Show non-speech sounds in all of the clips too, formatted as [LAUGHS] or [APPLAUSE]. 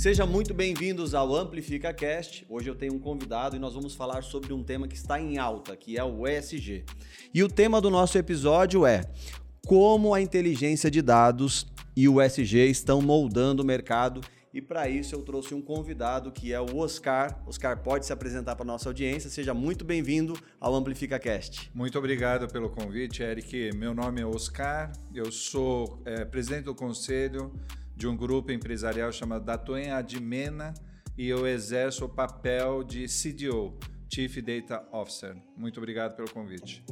Seja muito bem-vindos ao Amplifica Cast. Hoje eu tenho um convidado e nós vamos falar sobre um tema que está em alta, que é o ESG. E o tema do nosso episódio é como a inteligência de dados e o ESG estão moldando o mercado. E para isso eu trouxe um convidado que é o Oscar. Oscar pode se apresentar para nossa audiência. Seja muito bem-vindo ao Amplifica Cast. Muito obrigado pelo convite, Eric. Meu nome é Oscar. Eu sou é, presidente do conselho de um grupo empresarial chamado Datoen Admena e eu exerço o papel de CDO, Chief Data Officer. Muito obrigado pelo convite.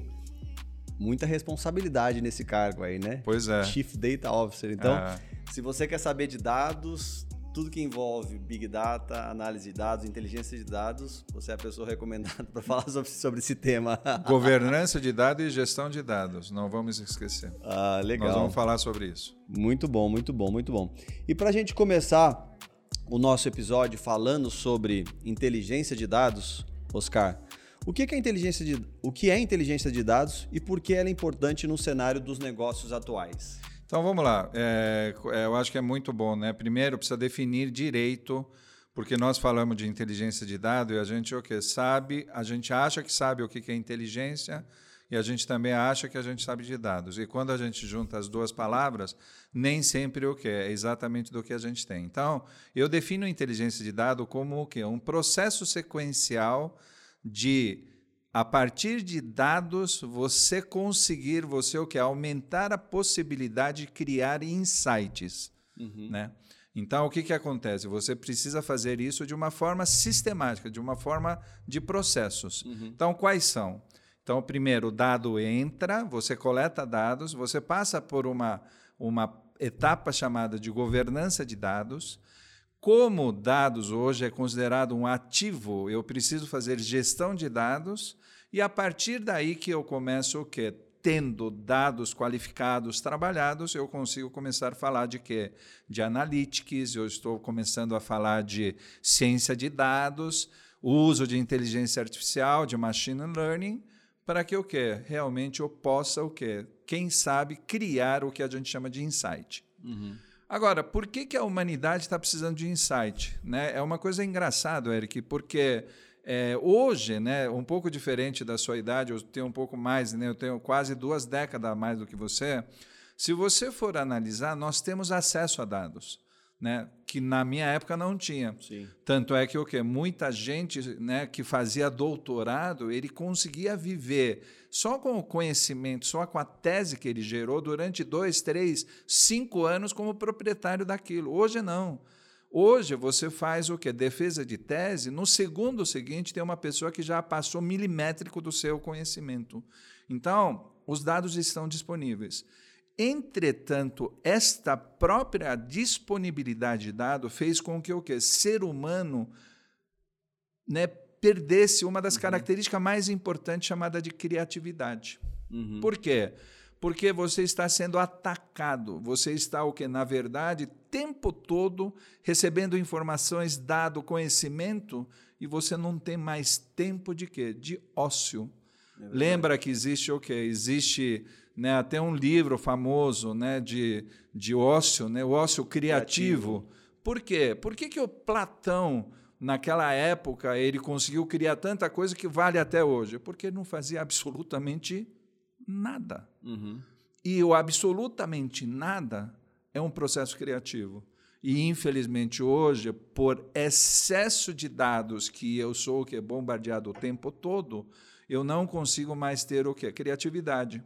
Muita responsabilidade nesse cargo aí, né? Pois é. Chief Data Officer. Então, é. se você quer saber de dados, tudo que envolve Big Data, análise de dados, inteligência de dados, você é a pessoa recomendada [LAUGHS] para falar sobre, sobre, esse tema. [LAUGHS] Governança de dados e gestão de dados, não vamos esquecer. Ah, legal. Nós vamos falar sobre isso. Muito bom, muito bom, muito bom. E para a gente começar o nosso episódio falando sobre inteligência de dados, Oscar, o que é inteligência de, o que é inteligência de dados e por que ela é importante no cenário dos negócios atuais? Então vamos lá. É, é, eu acho que é muito bom, né? Primeiro precisa definir direito, porque nós falamos de inteligência de dados e a gente o que sabe, a gente acha que sabe o que é inteligência e a gente também acha que a gente sabe de dados. E quando a gente junta as duas palavras, nem sempre o que é exatamente do que a gente tem. Então eu defino inteligência de dados como o que um processo sequencial de a partir de dados, você conseguir, você o que? Aumentar a possibilidade de criar insights. Uhum. Né? Então, o que, que acontece? Você precisa fazer isso de uma forma sistemática, de uma forma de processos. Uhum. Então, quais são? Então, primeiro, o dado entra, você coleta dados, você passa por uma, uma etapa chamada de governança de dados. Como dados hoje é considerado um ativo, eu preciso fazer gestão de dados e a partir daí que eu começo o quê? Tendo dados qualificados trabalhados, eu consigo começar a falar de quê? De analytics, eu estou começando a falar de ciência de dados, uso de inteligência artificial, de machine learning, para que o quê? Realmente eu possa o quê? Quem sabe criar o que a gente chama de insight. Uhum. Agora, por que, que a humanidade está precisando de insight? Né? É uma coisa engraçada, Eric, porque é, hoje, né, um pouco diferente da sua idade, eu tenho um pouco mais, né, eu tenho quase duas décadas a mais do que você. Se você for analisar, nós temos acesso a dados. Né, que na minha época não tinha. Sim. Tanto é que o que muita gente, né, que fazia doutorado, ele conseguia viver só com o conhecimento, só com a tese que ele gerou durante dois, três, cinco anos como proprietário daquilo. Hoje não. Hoje você faz o que? Defesa de tese. No segundo seguinte, tem uma pessoa que já passou milimétrico do seu conhecimento. Então, os dados estão disponíveis. Entretanto, esta própria disponibilidade de dados fez com que o que? Ser humano né, perdesse uma das uhum. características mais importantes chamada de criatividade. Uhum. Por quê? porque você está sendo atacado. Você está o que na verdade tempo todo recebendo informações, dado conhecimento e você não tem mais tempo de quê? De ócio. É Lembra que existe o quê? Existe né, até um livro famoso né, de, de ócio, né, o ócio criativo. criativo. Por quê? Por que, que o Platão, naquela época, ele conseguiu criar tanta coisa que vale até hoje? Porque ele não fazia absolutamente nada. Uhum. E o absolutamente nada é um processo criativo. E, infelizmente, hoje, por excesso de dados que eu sou que é bombardeado o tempo todo, eu não consigo mais ter o que? Criatividade.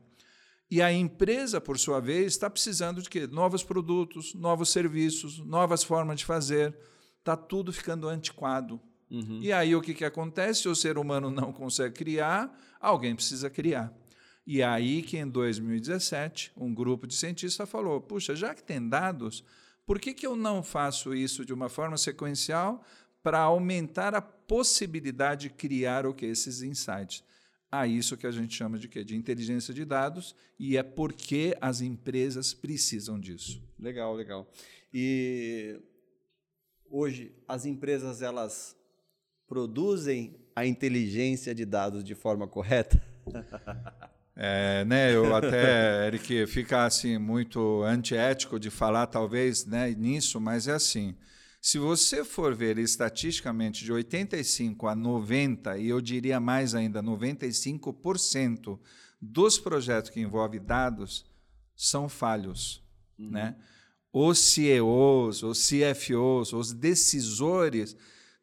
E a empresa, por sua vez, está precisando de quê? Novos produtos, novos serviços, novas formas de fazer. Está tudo ficando antiquado. Uhum. E aí o que, que acontece? Se o ser humano não consegue criar, alguém precisa criar. E aí que em 2017, um grupo de cientistas falou: puxa, já que tem dados, por que, que eu não faço isso de uma forma sequencial para aumentar a possibilidade de criar o que esses insights? A isso que a gente chama de quê? De inteligência de dados, e é porque as empresas precisam disso. Legal, legal. E hoje as empresas elas produzem a inteligência de dados de forma correta? [LAUGHS] É, né, eu até, [LAUGHS] Eric, fica assim muito antiético de falar talvez né, nisso, mas é assim. Se você for ver estatisticamente de 85 a 90, e eu diria mais ainda, 95% dos projetos que envolvem dados são falhos. Uhum. Né? Os CEOs, os CFOs, os decisores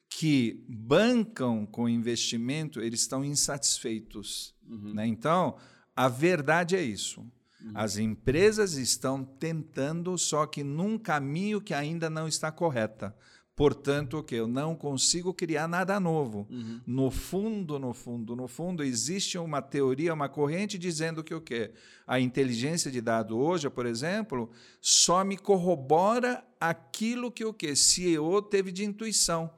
que bancam com investimento, eles estão insatisfeitos. Uhum. Né? Então, a verdade é isso. Uhum. As empresas estão tentando, só que num caminho que ainda não está correta. Portanto, que eu não consigo criar nada novo. Uhum. No fundo, no fundo, no fundo, existe uma teoria, uma corrente dizendo que o quê? A inteligência de dado hoje, por exemplo, só me corrobora aquilo que o quê? CEO teve de intuição.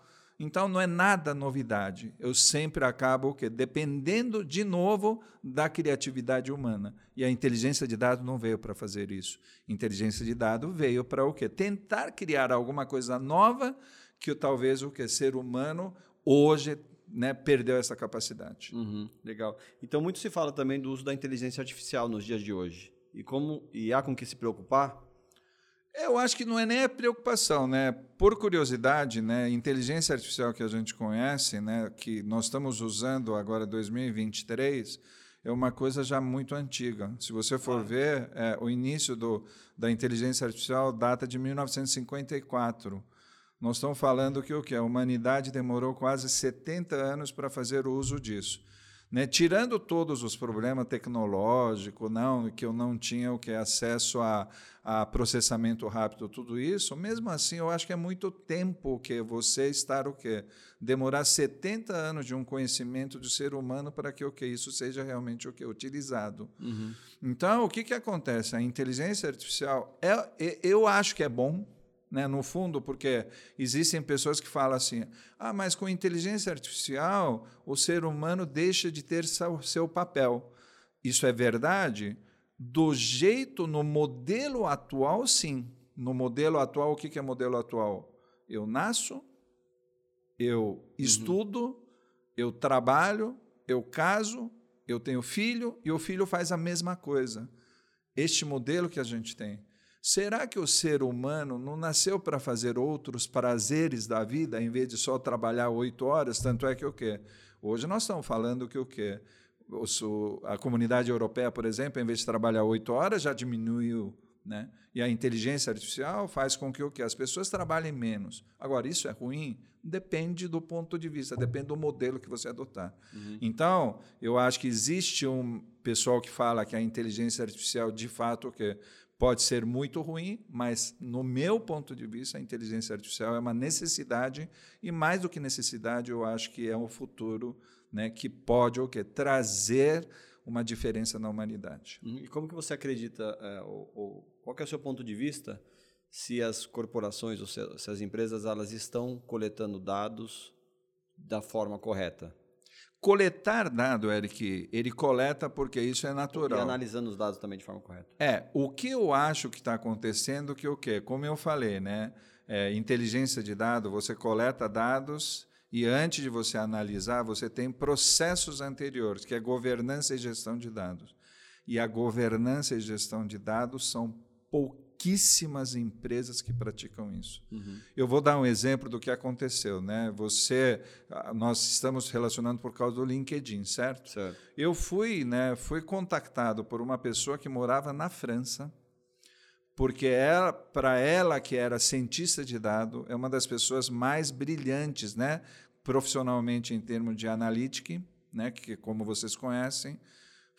Então não é nada novidade. Eu sempre acabo o quê? dependendo de novo da criatividade humana. E a inteligência de dados não veio para fazer isso. Inteligência de dados veio para o quê? Tentar criar alguma coisa nova que talvez o que ser humano hoje né, perdeu essa capacidade. Uhum, legal. Então muito se fala também do uso da inteligência artificial nos dias de hoje. E como e há com que se preocupar? Eu acho que não é nem a preocupação, né? Por curiosidade, né, inteligência artificial que a gente conhece, né, que nós estamos usando agora 2023, é uma coisa já muito antiga. Se você for ver, é, o início do, da inteligência artificial data de 1954. Nós estamos falando que o que a humanidade demorou quase 70 anos para fazer uso disso. Né? Tirando todos os problemas tecnológicos, não, que eu não tinha o que acesso a, a, processamento rápido, tudo isso, mesmo assim eu acho que é muito tempo que você estar o quê? Demorar 70 anos de um conhecimento do ser humano para que o que isso seja realmente o que utilizado. Uhum. Então, o que, que acontece? A inteligência artificial, é, eu acho que é bom, né, no fundo, porque existem pessoas que falam assim: ah, mas com inteligência artificial o ser humano deixa de ter seu, seu papel. Isso é verdade? Do jeito, no modelo atual, sim. No modelo atual, o que é modelo atual? Eu nasço, eu uhum. estudo, eu trabalho, eu caso, eu tenho filho e o filho faz a mesma coisa. Este modelo que a gente tem. Será que o ser humano não nasceu para fazer outros prazeres da vida, em vez de só trabalhar oito horas? Tanto é que o quê? Hoje nós estamos falando que o quê? A comunidade europeia, por exemplo, em vez de trabalhar oito horas, já diminuiu. Né? E a inteligência artificial faz com que o quê? as pessoas trabalhem menos. Agora, isso é ruim? Depende do ponto de vista, depende do modelo que você adotar. Uhum. Então, eu acho que existe um pessoal que fala que a inteligência artificial, de fato, o quê? Pode ser muito ruim, mas, no meu ponto de vista, a inteligência artificial é uma necessidade, e mais do que necessidade, eu acho que é um futuro né, que pode o trazer uma diferença na humanidade. Uhum. E como que você acredita, é, ou, ou, qual é o seu ponto de vista, se as corporações ou se, se as empresas elas estão coletando dados da forma correta? Coletar dado, Eric, ele coleta porque isso é natural. E analisando os dados também de forma correta. É, o que eu acho que está acontecendo, que o quê? Como eu falei, né? É, inteligência de dado, você coleta dados e antes de você analisar, você tem processos anteriores, que é governança e gestão de dados. E a governança e gestão de dados são pouquíssimas pouquíssimas empresas que praticam isso. Uhum. Eu vou dar um exemplo do que aconteceu, né? Você, nós estamos relacionando por causa do LinkedIn, certo? certo. Eu fui, né? Fui contactado por uma pessoa que morava na França, porque ela, para ela que era cientista de dado, é uma das pessoas mais brilhantes, né? Profissionalmente em termos de analytics, né? Que como vocês conhecem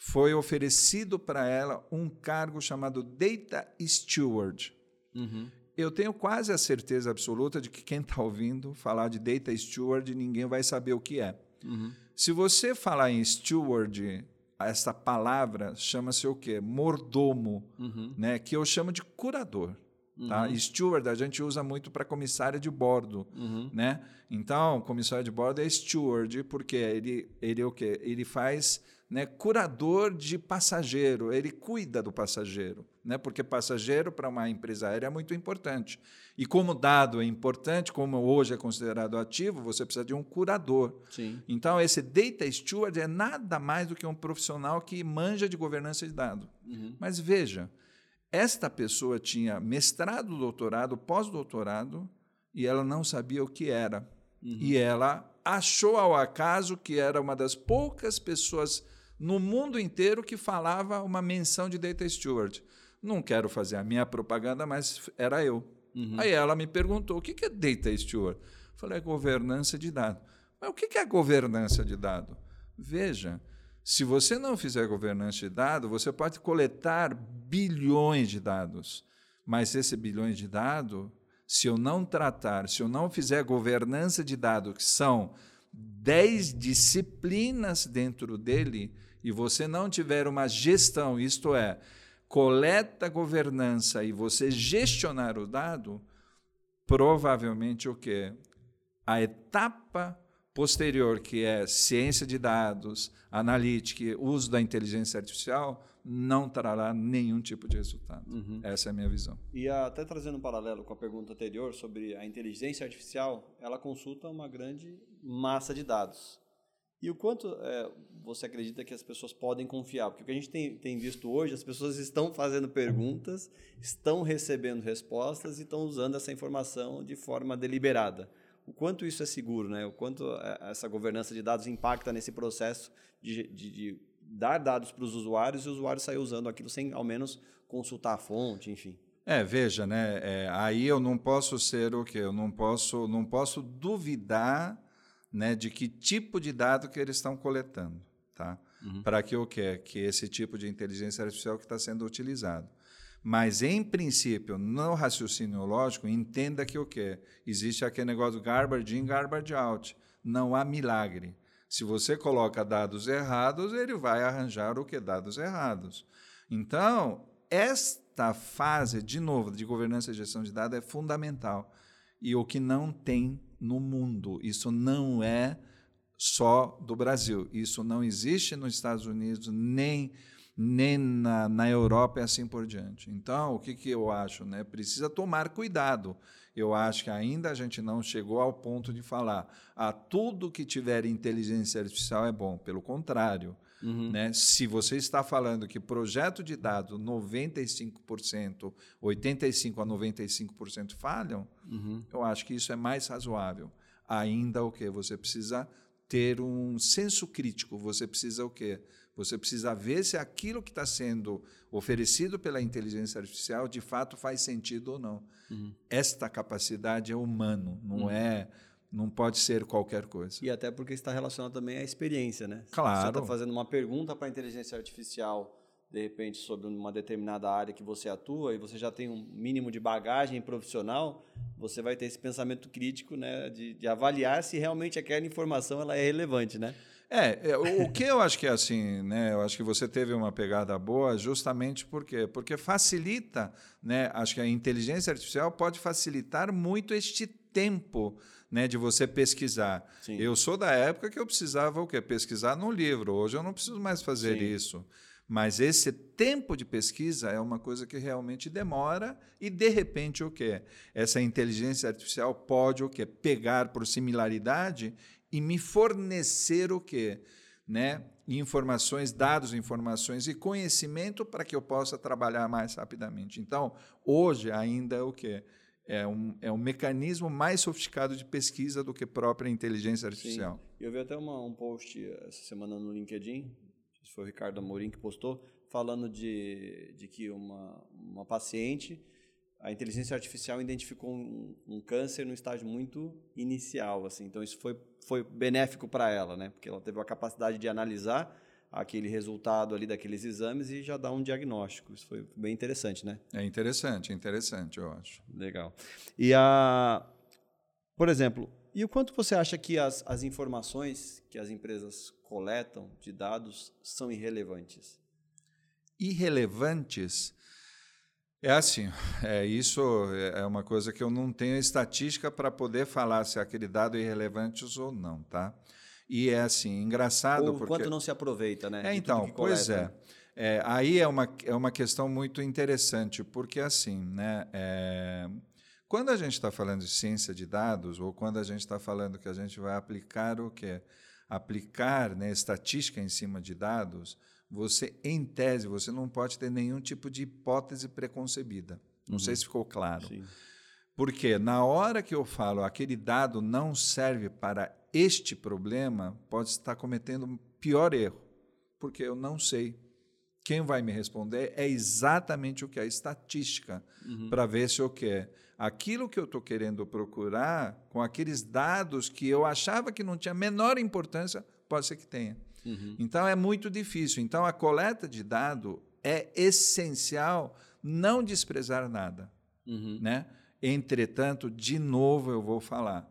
foi oferecido para ela um cargo chamado Data Steward. Uhum. Eu tenho quase a certeza absoluta de que quem está ouvindo falar de Data Steward, ninguém vai saber o que é. Uhum. Se você falar em steward, essa palavra chama-se o quê? Mordomo, uhum. né? que eu chamo de curador. Tá? Uhum. Steward a gente usa muito para comissária de bordo, uhum. né? Então, comissário de bordo é steward porque ele ele o quê? Ele faz né, curador de passageiro, ele cuida do passageiro, né, porque passageiro para uma empresa aérea é muito importante. E como dado é importante, como hoje é considerado ativo, você precisa de um curador. Sim. Então, esse data steward é nada mais do que um profissional que manja de governança de dados. Uhum. Mas veja, esta pessoa tinha mestrado, doutorado, pós-doutorado e ela não sabia o que era. Uhum. E ela achou ao acaso que era uma das poucas pessoas no mundo inteiro que falava uma menção de Data Steward. Não quero fazer a minha propaganda, mas era eu. Uhum. Aí ela me perguntou: o que é Data Steward? Falei: é governança de dados. Mas o que é governança de dados? Veja, se você não fizer governança de dados, você pode coletar bilhões de dados, mas esse bilhões de dados, se eu não tratar, se eu não fizer governança de dados, que são 10 disciplinas dentro dele, e você não tiver uma gestão, isto é, coleta, governança e você gestionar o dado, provavelmente o quê? A etapa posterior, que é ciência de dados, analítica, uso da inteligência artificial, não trará nenhum tipo de resultado. Uhum. Essa é a minha visão. E até trazendo um paralelo com a pergunta anterior sobre a inteligência artificial, ela consulta uma grande massa de dados. E o quanto é, você acredita que as pessoas podem confiar? Porque o que a gente tem, tem visto hoje, as pessoas estão fazendo perguntas, estão recebendo respostas e estão usando essa informação de forma deliberada o quanto isso é seguro, né? o quanto é, essa governança de dados impacta nesse processo de, de, de dar dados para os usuários e o usuário sair usando aquilo sem, ao menos, consultar a fonte, enfim. É, veja, né? É, aí eu não posso ser o quê? Eu não posso, não posso duvidar né, de que tipo de dado que eles estão coletando, tá? Uhum. Para que o quê? Que esse tipo de inteligência artificial que está sendo utilizado. Mas, em princípio, no raciocínio lógico, entenda que o quê? Existe aquele negócio garbage in, garbage out. Não há milagre. Se você coloca dados errados, ele vai arranjar o que? Dados errados. Então, esta fase, de novo, de governança e gestão de dados é fundamental. E o que não tem no mundo. Isso não é só do Brasil. Isso não existe nos Estados Unidos, nem nem na, na Europa e assim por diante. Então, o que, que eu acho? Né? Precisa tomar cuidado. Eu acho que ainda a gente não chegou ao ponto de falar a ah, tudo que tiver inteligência artificial é bom. Pelo contrário. Uhum. Né? Se você está falando que projeto de dados 95%, 85% a 95% falham, uhum. eu acho que isso é mais razoável. Ainda o que? Você precisa ter um senso crítico, você precisa o quê? Você precisa ver se aquilo que está sendo oferecido pela inteligência artificial de fato faz sentido ou não. Uhum. Esta capacidade é humano, não uhum. é não pode ser qualquer coisa. E até porque está relacionado também à experiência, né? Claro. Você está fazendo uma pergunta para a inteligência artificial, de repente, sobre uma determinada área que você atua e você já tem um mínimo de bagagem profissional, você vai ter esse pensamento crítico, né, de, de avaliar se realmente aquela informação ela é relevante, né? É, é o que eu acho que é assim, né? Eu acho que você teve uma pegada boa justamente porque porque facilita, né? Acho que a inteligência artificial pode facilitar muito este tempo, né, de você pesquisar. Sim. Eu sou da época que eu precisava o quê? Pesquisar no livro. Hoje eu não preciso mais fazer Sim. isso. Mas esse tempo de pesquisa é uma coisa que realmente demora e de repente o quê? Essa inteligência artificial pode o quê? Pegar por similaridade e me fornecer o quê? Né? Informações, dados, informações e conhecimento para que eu possa trabalhar mais rapidamente. Então, hoje ainda é o quê? É um, é um mecanismo mais sofisticado de pesquisa do que própria inteligência artificial. Sim. Eu vi até uma, um post essa semana no LinkedIn, foi o Ricardo Amorim que postou, falando de, de que uma, uma paciente a inteligência artificial identificou um, um, câncer no estágio muito inicial, assim. Então isso foi foi benéfico para ela, né? Porque ela teve a capacidade de analisar aquele resultado ali daqueles exames e já dar um diagnóstico. Isso foi bem interessante, né? É interessante, é interessante, eu acho. Legal. E a, por exemplo, e o quanto você acha que as, as informações que as empresas coletam de dados são irrelevantes? Irrelevantes? É assim, é, isso é uma coisa que eu não tenho estatística para poder falar se aquele dado é irrelevante ou não, tá? E é assim, engraçado ou porque... quanto não se aproveita, né? É, então, pois é. é. Aí é uma, é uma questão muito interessante, porque assim, né? É, quando a gente está falando de ciência de dados, ou quando a gente está falando que a gente vai aplicar o que Aplicar né, estatística em cima de dados, você, em tese, você não pode ter nenhum tipo de hipótese preconcebida. Não uhum. sei se ficou claro. Sim. Porque na hora que eu falo aquele dado não serve para este problema, pode estar cometendo um pior erro, porque eu não sei. Quem vai me responder é exatamente o que é a estatística, uhum. para ver se o que aquilo que eu estou querendo procurar, com aqueles dados que eu achava que não tinha a menor importância, pode ser que tenha. Uhum. Então é muito difícil. Então a coleta de dado é essencial não desprezar nada. Uhum. Né? Entretanto, de novo eu vou falar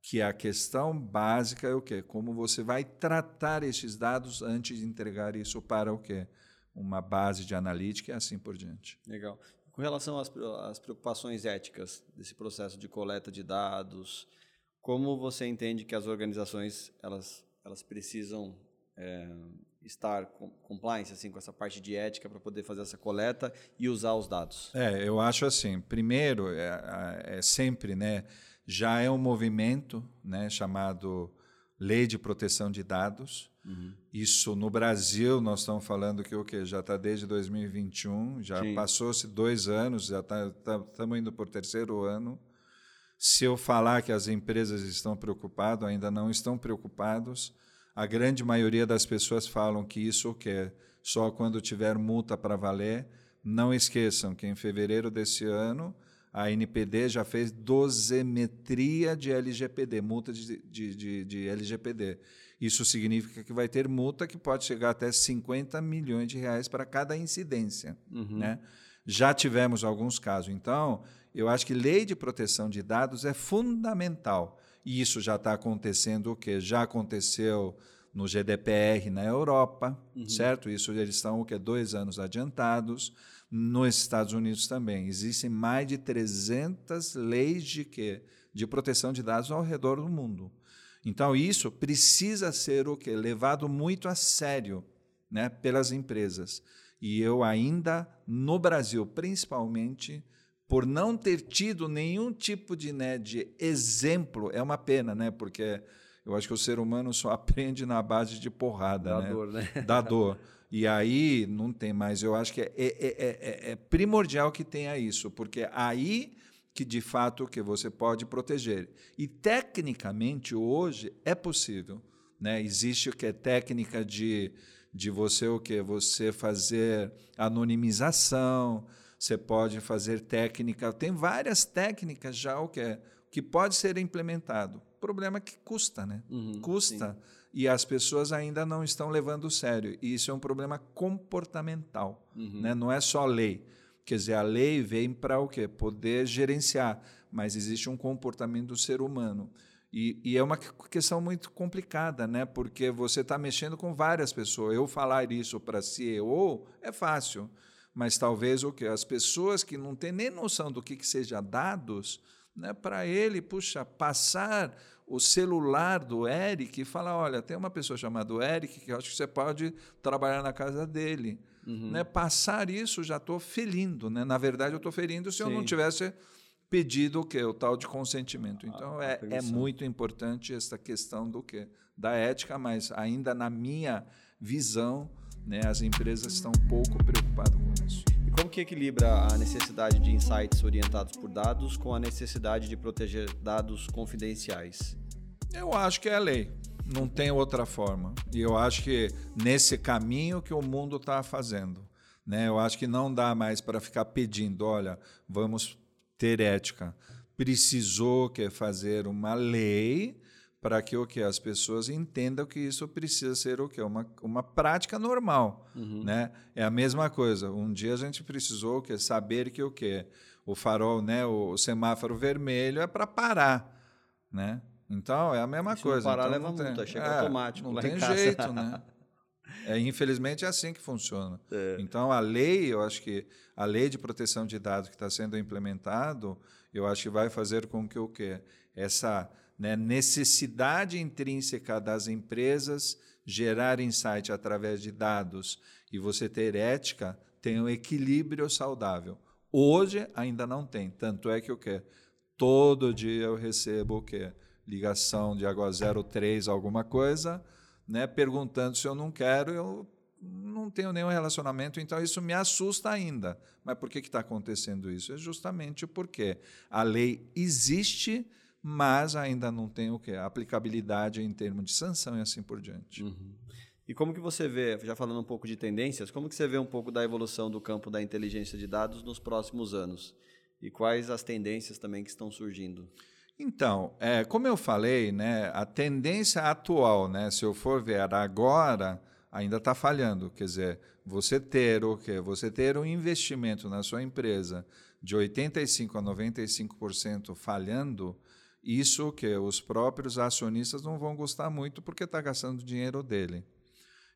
que a questão básica é o quê? Como você vai tratar esses dados antes de entregar isso para o quê? Uma base de analítica e assim por diante. Legal. Com relação às, às preocupações éticas desse processo de coleta de dados, como você entende que as organizações elas, elas precisam é, estar com compliance assim com essa parte de ética para poder fazer essa coleta e usar os dados? É, eu acho assim. Primeiro, é, é sempre, né? Já é um movimento, né? Chamado Lei de Proteção de Dados. Uhum. Isso no Brasil nós estamos falando que o que já está desde 2021, já passou-se dois anos, já estamos tá, tá, indo por terceiro ano. Se eu falar que as empresas estão preocupadas, ainda não estão preocupados a grande maioria das pessoas falam que isso quer só quando tiver multa para valer. Não esqueçam que em fevereiro desse ano a NPD já fez dosimetria de LGPD, multa de, de, de, de, LGPD. Isso significa que vai ter multa que pode chegar até 50 milhões de reais para cada incidência. Uhum. Né? Já tivemos alguns casos. Então, eu acho que lei de proteção de dados é fundamental. E isso já está acontecendo o quê? Já aconteceu no GDPR na Europa, uhum. certo? Isso eles estão o quê? dois anos adiantados. Nos Estados Unidos também existem mais de 300 leis de quê? De proteção de dados ao redor do mundo. Então isso precisa ser o quê? Levado muito a sério, né? Pelas empresas. E eu ainda no Brasil, principalmente por não ter tido nenhum tipo de, né, de exemplo, é uma pena, né? Porque eu acho que o ser humano só [LAUGHS] aprende na base de porrada, da né? dor, né? Da dor. E aí não tem mais. Eu acho que é, é, é, é, primordial que tenha isso, porque aí que de fato que você pode proteger. E tecnicamente hoje é possível, né? Existe o que é técnica de de você o que você fazer anonimização, você pode fazer técnica, tem várias técnicas já o que é, que pode ser implementado. O problema é que custa, né? Uhum, custa. Sim. E as pessoas ainda não estão levando sério. E isso é um problema comportamental, uhum. né? Não é só lei. Quer dizer, a lei vem para o quê? Poder gerenciar, mas existe um comportamento do ser humano. E, e, é uma questão muito complicada, né? porque você está mexendo com várias pessoas. Eu falar isso para CEO é fácil mas talvez o que as pessoas que não têm nem noção do que, que seja dados, né, para ele, puxa, passar o celular do Eric e falar, olha, tem uma pessoa chamada Eric que eu acho que você pode trabalhar na casa dele. Uhum. Né, passar isso já estou ferindo, né? Na verdade, eu estou ferindo se Sim. eu não tivesse pedido o que o tal de consentimento. Então é, é muito importante essa questão do que da ética, mas ainda na minha visão né? As empresas estão pouco preocupadas com isso. E como que equilibra a necessidade de insights orientados por dados com a necessidade de proteger dados confidenciais? Eu acho que é a lei. Não tem outra forma. E eu acho que nesse caminho que o mundo está fazendo. Né? Eu acho que não dá mais para ficar pedindo, olha, vamos ter ética. Precisou que fazer uma lei para que o que as pessoas entendam que isso precisa ser o que uma, uma prática normal, uhum. né? É a mesma coisa. Um dia a gente precisou que saber que o que o farol, né, o, semáforo vermelho é para parar, né? Então é a mesma Se coisa. parar então, leva multa, chega é, automático. Não tem jeito, né? [LAUGHS] É, infelizmente é assim que funciona. É. Então a lei, eu acho que a lei de proteção de dados que está sendo implementado, eu acho que vai fazer com que o que essa né, necessidade intrínseca das empresas gerar insight através de dados e você ter ética, tem um equilíbrio saudável. Hoje ainda não tem, tanto é que o que todo dia eu recebo o que ligação de água 03 alguma coisa, né, perguntando se eu não quero, eu não tenho nenhum relacionamento, então isso me assusta ainda. Mas por que está acontecendo isso? É justamente porque a lei existe, mas ainda não tem o quê? A aplicabilidade em termos de sanção e assim por diante. Uhum. E como que você vê, já falando um pouco de tendências, como que você vê um pouco da evolução do campo da inteligência de dados nos próximos anos? E quais as tendências também que estão surgindo? Então, é, como eu falei, né, a tendência atual, né, se eu for ver agora, ainda está falhando. Quer dizer, você ter o quê? Você ter um investimento na sua empresa de 85% a 95% falhando, isso que os próprios acionistas não vão gostar muito porque está gastando dinheiro dele.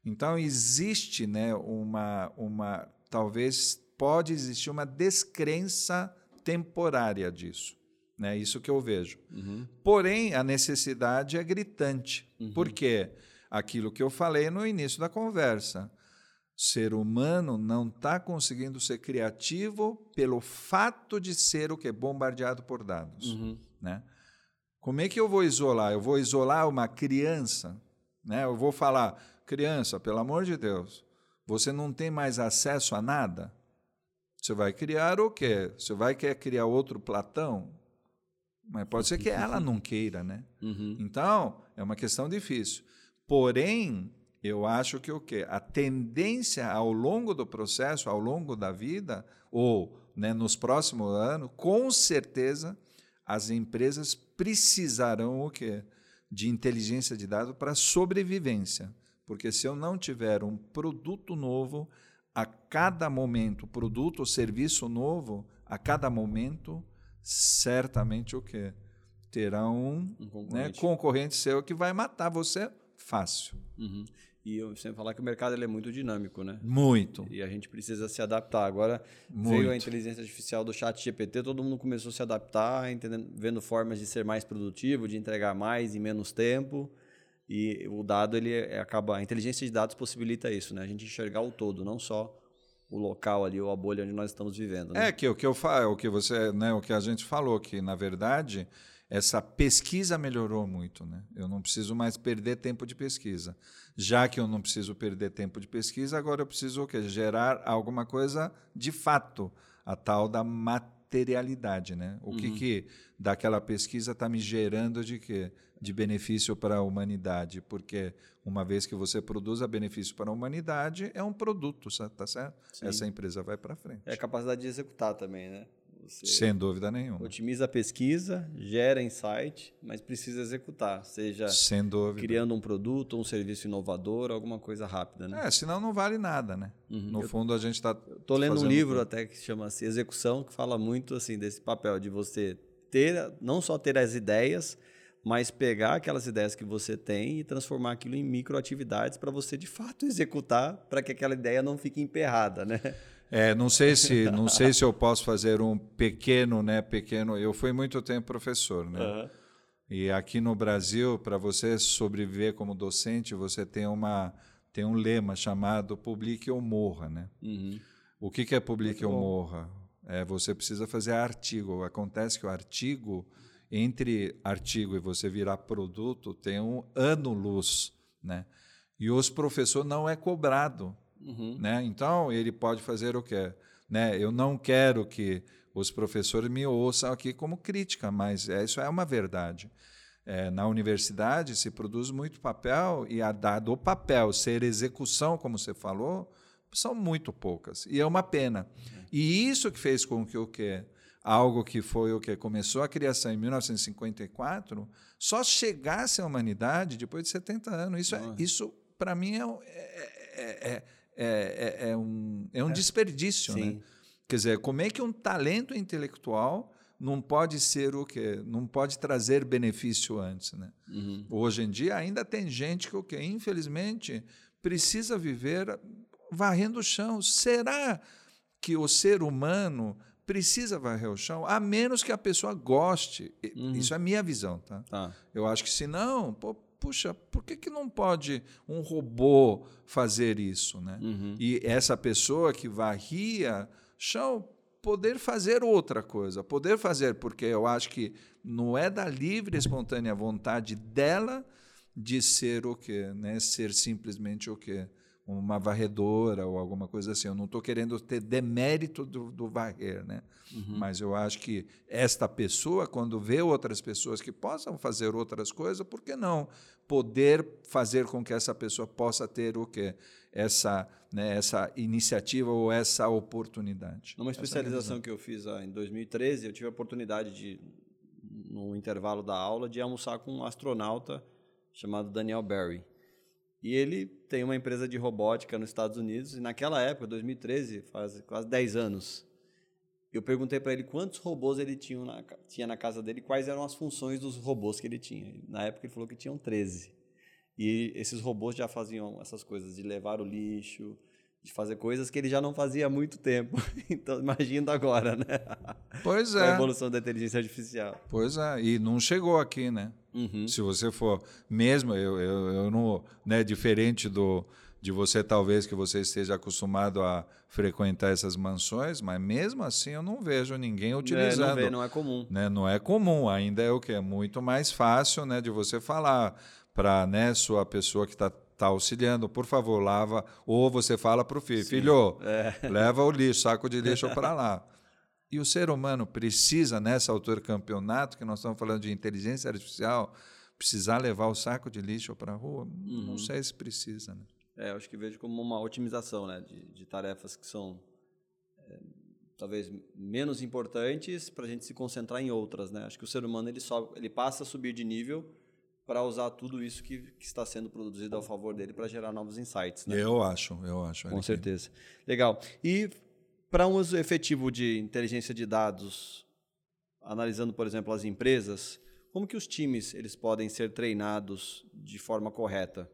Então existe, né, uma, uma, talvez pode existir uma descrença temporária disso, né? Isso que eu vejo. Uhum. Porém, a necessidade é gritante. Uhum. Por quê? Aquilo que eu falei no início da conversa. Ser humano não está conseguindo ser criativo pelo fato de ser o que bombardeado por dados, uhum. né? Como é que eu vou isolar? Eu vou isolar uma criança, né? Eu vou falar, criança, pelo amor de Deus, você não tem mais acesso a nada? Você vai criar o quê? Você vai querer criar outro Platão? Mas pode ser que ela não queira, né? Uhum. Então, é uma questão difícil. Porém, eu acho que o quê? A tendência ao longo do processo, ao longo da vida, ou né, nos próximos anos, com certeza as empresas precisarão o quê? De inteligência de dados para sobrevivência. Porque se eu não tiver um produto novo a cada momento, produto ou serviço novo, a cada momento, certamente o quê? Terá um, um concorrente. Né, concorrente seu que vai matar você fácil. Uhum. E eu sempre falar que o mercado ele é muito dinâmico, né? Muito. E a gente precisa se adaptar. Agora muito. veio a inteligência artificial do chat GPT, todo mundo começou a se adaptar, entendendo, vendo formas de ser mais produtivo, de entregar mais em menos tempo. E o dado, ele é, acaba. A inteligência de dados possibilita isso, né? A gente enxergar o todo, não só o local ali, ou a bolha onde nós estamos vivendo. Né? É que o que eu falo, o que você, né, o que a gente falou, que na verdade essa pesquisa melhorou muito, né? Eu não preciso mais perder tempo de pesquisa. Já que eu não preciso perder tempo de pesquisa, agora eu preciso o quê? gerar alguma coisa de fato, a tal da materialidade, né? O que, uhum. que daquela pesquisa está me gerando de quê? De benefício para a humanidade, porque uma vez que você produz a benefício para a humanidade, é um produto, tá certo? Sim. Essa empresa vai para frente. É a capacidade de executar também, né? Você Sem dúvida nenhuma. Otimiza a pesquisa, gera insight, mas precisa executar, seja criando um produto, um serviço inovador, alguma coisa rápida. Né? É, senão não vale nada, né? Uhum. No fundo, a gente está. Estou lendo um livro até que chama-se Execução, que fala muito assim desse papel de você ter, não só ter as ideias, mas pegar aquelas ideias que você tem e transformar aquilo em microatividades para você de fato executar, para que aquela ideia não fique emperrada, né? É, não sei se não sei se eu posso fazer um pequeno, né? Pequeno. Eu fui muito tempo professor, né? Uhum. E aqui no Brasil, para você sobreviver como docente, você tem uma tem um lema chamado publique ou morra, né? Uhum. O que, que é publique ou morra? É, você precisa fazer artigo. Acontece que o artigo entre artigo e você virar produto tem um ano luz, né? E os professores não é cobrado Uhum. Né? Então, ele pode fazer o quê? Né? Eu não quero que os professores me ouçam aqui como crítica, mas é, isso é uma verdade. É, na universidade se produz muito papel e a dado o papel ser execução, como você falou, são muito poucas. E é uma pena. E isso que fez com que o quê? Algo que foi o que começou a criação em 1954, só chegasse à humanidade depois de 70 anos. Isso, é, isso para mim, é, é, é é, é, um, é um é. desperdício. Né? Quer dizer, como é que um talento intelectual não pode ser o quê? Não pode trazer benefício antes. Né? Uhum. Hoje em dia ainda tem gente que, o quê? infelizmente, precisa viver varrendo o chão. Será que o ser humano precisa varrer o chão, a menos que a pessoa goste. Uhum. Isso é minha visão, tá? tá? Eu acho que se não, pô, puxa, por que, que não pode um robô fazer isso? Né? Uhum. E essa pessoa que varria chão poder fazer outra coisa, poder fazer, porque eu acho que não é da livre, espontânea vontade dela de ser o quê? Né? Ser simplesmente o quê? Uma varredora ou alguma coisa assim. Eu não estou querendo ter demérito do, do varrer, né? Uhum. Mas eu acho que esta pessoa, quando vê outras pessoas que possam fazer outras coisas, por que não poder fazer com que essa pessoa possa ter o quê? Essa, né, essa iniciativa ou essa oportunidade. Numa especialização que eu fiz ah, em 2013, eu tive a oportunidade de, no intervalo da aula, de almoçar com um astronauta chamado Daniel Barry. E ele tem uma empresa de robótica nos Estados Unidos, e naquela época, 2013, faz quase 10 anos, eu perguntei para ele quantos robôs ele tinha na, tinha na casa dele, quais eram as funções dos robôs que ele tinha. Na época ele falou que tinham 13. E esses robôs já faziam essas coisas de levar o lixo, de fazer coisas que ele já não fazia há muito tempo. [LAUGHS] Então, imagina agora, né? Pois é. A evolução da inteligência artificial. Pois é, e não chegou aqui, né? Uhum. Se você for, mesmo, eu, eu, eu não, né, diferente do, de você, talvez, que você esteja acostumado a frequentar essas mansões, mas mesmo assim eu não vejo ninguém utilizando. É, não, vê, não é comum. Né? Não é comum, ainda é o que? É muito mais fácil né, de você falar para né, sua pessoa que está tá auxiliando, por favor, lava. Ou você fala para o filho, Sim. filho, é. [LAUGHS] leva o lixo, saco de lixo para lá. E o ser humano precisa, nessa altura do campeonato, que nós estamos falando de inteligência artificial, precisar levar o saco de lixo para a rua? Uhum. Não sei se precisa. Né? É, eu acho que vejo como uma otimização né, de, de tarefas que são é, talvez menos importantes para a gente se concentrar em outras. Né? Acho que o ser humano ele, só, ele passa a subir de nível para usar tudo isso que, que, está sendo produzido ao favor dele para gerar novos insights. Né? Eu acho, eu acho. Com certeza. Legal. E para um uso efetivo de inteligência de dados, analisando, por exemplo, as empresas, como que os times eles podem ser treinados de forma correta?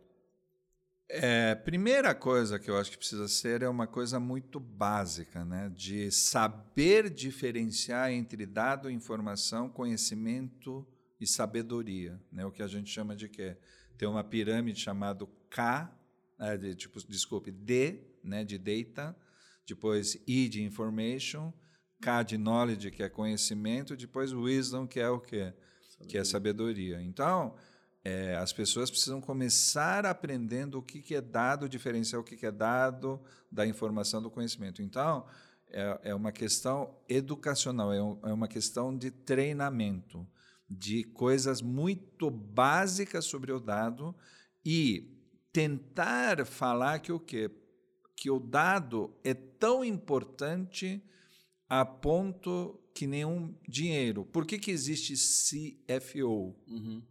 É, primeira coisa que eu acho que precisa ser é uma coisa muito básica, né? De saber diferenciar entre dado, informação, conhecimento e sabedoria, né? O que a gente chama de quê? Tem uma pirâmide chamada K, é, de, tipo, desculpe, D, né? De data, depois I de information, K de knowledge, que é conhecimento, depois wisdom, que é o quê? Sabedoria. Que é sabedoria. Então, é, as pessoas precisam começar aprendendo o que, que é dado, diferenciar o que, que é dado da informação do conhecimento. Então, é, é uma questão educacional, é, um, é uma questão de treinamento, de coisas muito básicas sobre o dado e tentar falar que o quê? que o dado é tão importante a ponto que nenhum dinheiro. Por que, que existe CFO? Uhum.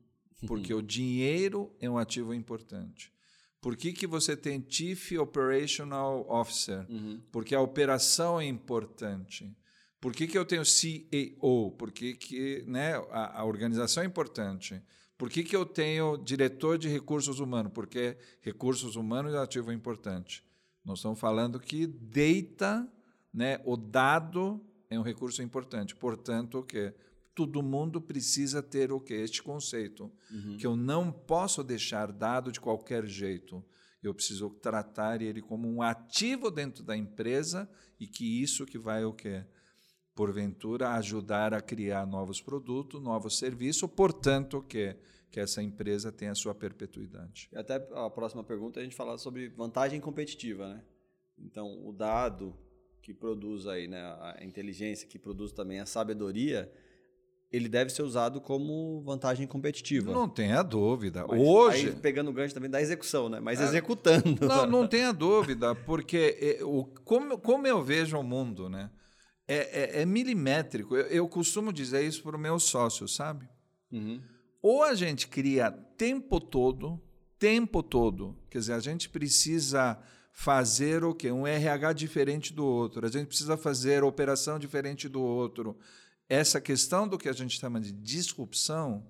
Porque [LAUGHS] o dinheiro é um ativo importante. Por que, que você tem Chief Operational Officer? Uhum. Porque a operação é importante. Por que, que eu tenho CEO? Porque que, né, a, a organização é importante. Por que, que eu tenho diretor de recursos humanos? Porque recursos humanos é um ativo importante. Nós estamos falando que data, né, o dado é um recurso importante. Portanto, o que todo mundo precisa ter o que este conceito, uhum. que eu não posso deixar dado de qualquer jeito. Eu preciso tratar ele como um ativo dentro da empresa e que isso que vai o que porventura ajudar a criar novos produtos, novos serviços, portanto que que essa empresa tenha a sua perpetuidade. E até a próxima pergunta a gente fala sobre vantagem competitiva, né? Então, o dado que produz aí, né, a inteligência que produz também a sabedoria, ele deve ser usado como vantagem competitiva. Não tenha dúvida. Mas Hoje. Aí, pegando o gancho também da execução, né? Mas é, executando. Não, não tenha dúvida, porque é, o, como, como eu vejo o mundo, né? É, é, é milimétrico. Eu, eu, costumo dizer isso para o meu sócio, sabe? Uhum ou a gente cria tempo todo, tempo todo, quer dizer, a gente precisa fazer o quê? Um RH diferente do outro, a gente precisa fazer operação diferente do outro. Essa questão do que a gente chama de disrupção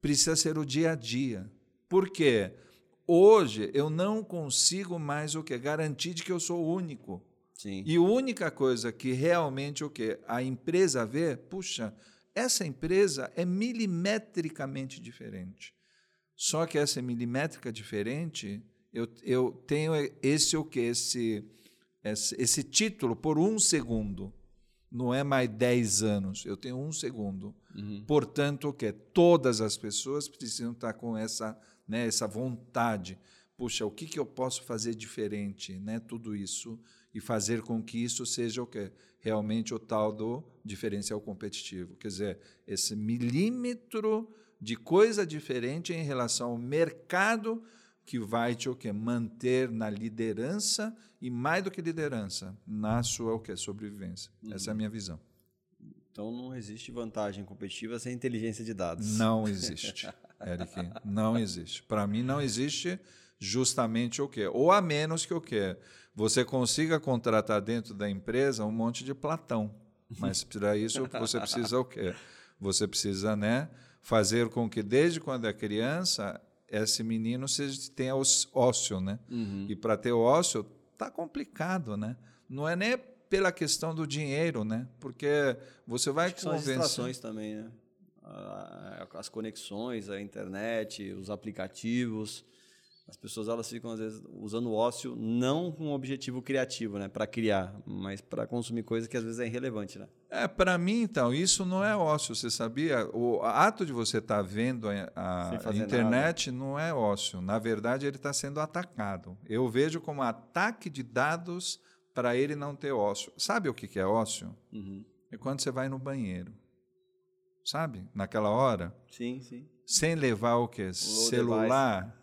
precisa ser o dia a dia. Por quê? Hoje eu não consigo mais o que garantir de que eu sou o único. Sim. E a única coisa que realmente o que a empresa vê, puxa, essa empresa é milimetricamente diferente. Só que essa milimétrica diferente, eu, eu tenho esse o que esse, esse, esse título por um segundo. Não é mais 10 anos, eu tenho um segundo. Uhum. Portanto, o que todas as pessoas precisam estar com essa, né, essa vontade. puxa, o que, que eu posso fazer diferente, né? Tudo isso e fazer com que isso seja o que realmente o tal do diferencial competitivo. Quer dizer, esse milímetro de coisa diferente em relação ao mercado que vai te o quê? manter na liderança e mais do que liderança, na sua o quê? sobrevivência. Uhum. Essa é a minha visão. Então não existe vantagem competitiva sem inteligência de dados. Não [LAUGHS] existe, Eric. Não existe. Para mim não existe justamente o quê? Ou a menos que o quê? Você consiga contratar dentro da empresa um monte de Platão. Mas para isso você precisa o quê? Você precisa, né, fazer com que desde quando é criança esse menino seja, tenha ócio, né? Uhum. E para ter ócio tá complicado, né? Não é nem pela questão do dinheiro, né? Porque você vai Acho convencer... São as distrações também, né? As conexões, a internet, os aplicativos. As pessoas elas ficam às vezes usando o ócio não com um objetivo criativo, né, para criar, mas para consumir coisa que às vezes é irrelevante, né? É, para mim então, isso não é ócio, você sabia? O ato de você estar tá vendo a, a internet nada. não é ócio, na verdade ele está sendo atacado. Eu vejo como ataque de dados para ele não ter ócio. Sabe o que que é ócio? Uhum. É quando você vai no banheiro. Sabe? Naquela hora? Sim, sim. Sem levar o quê? Celular. Device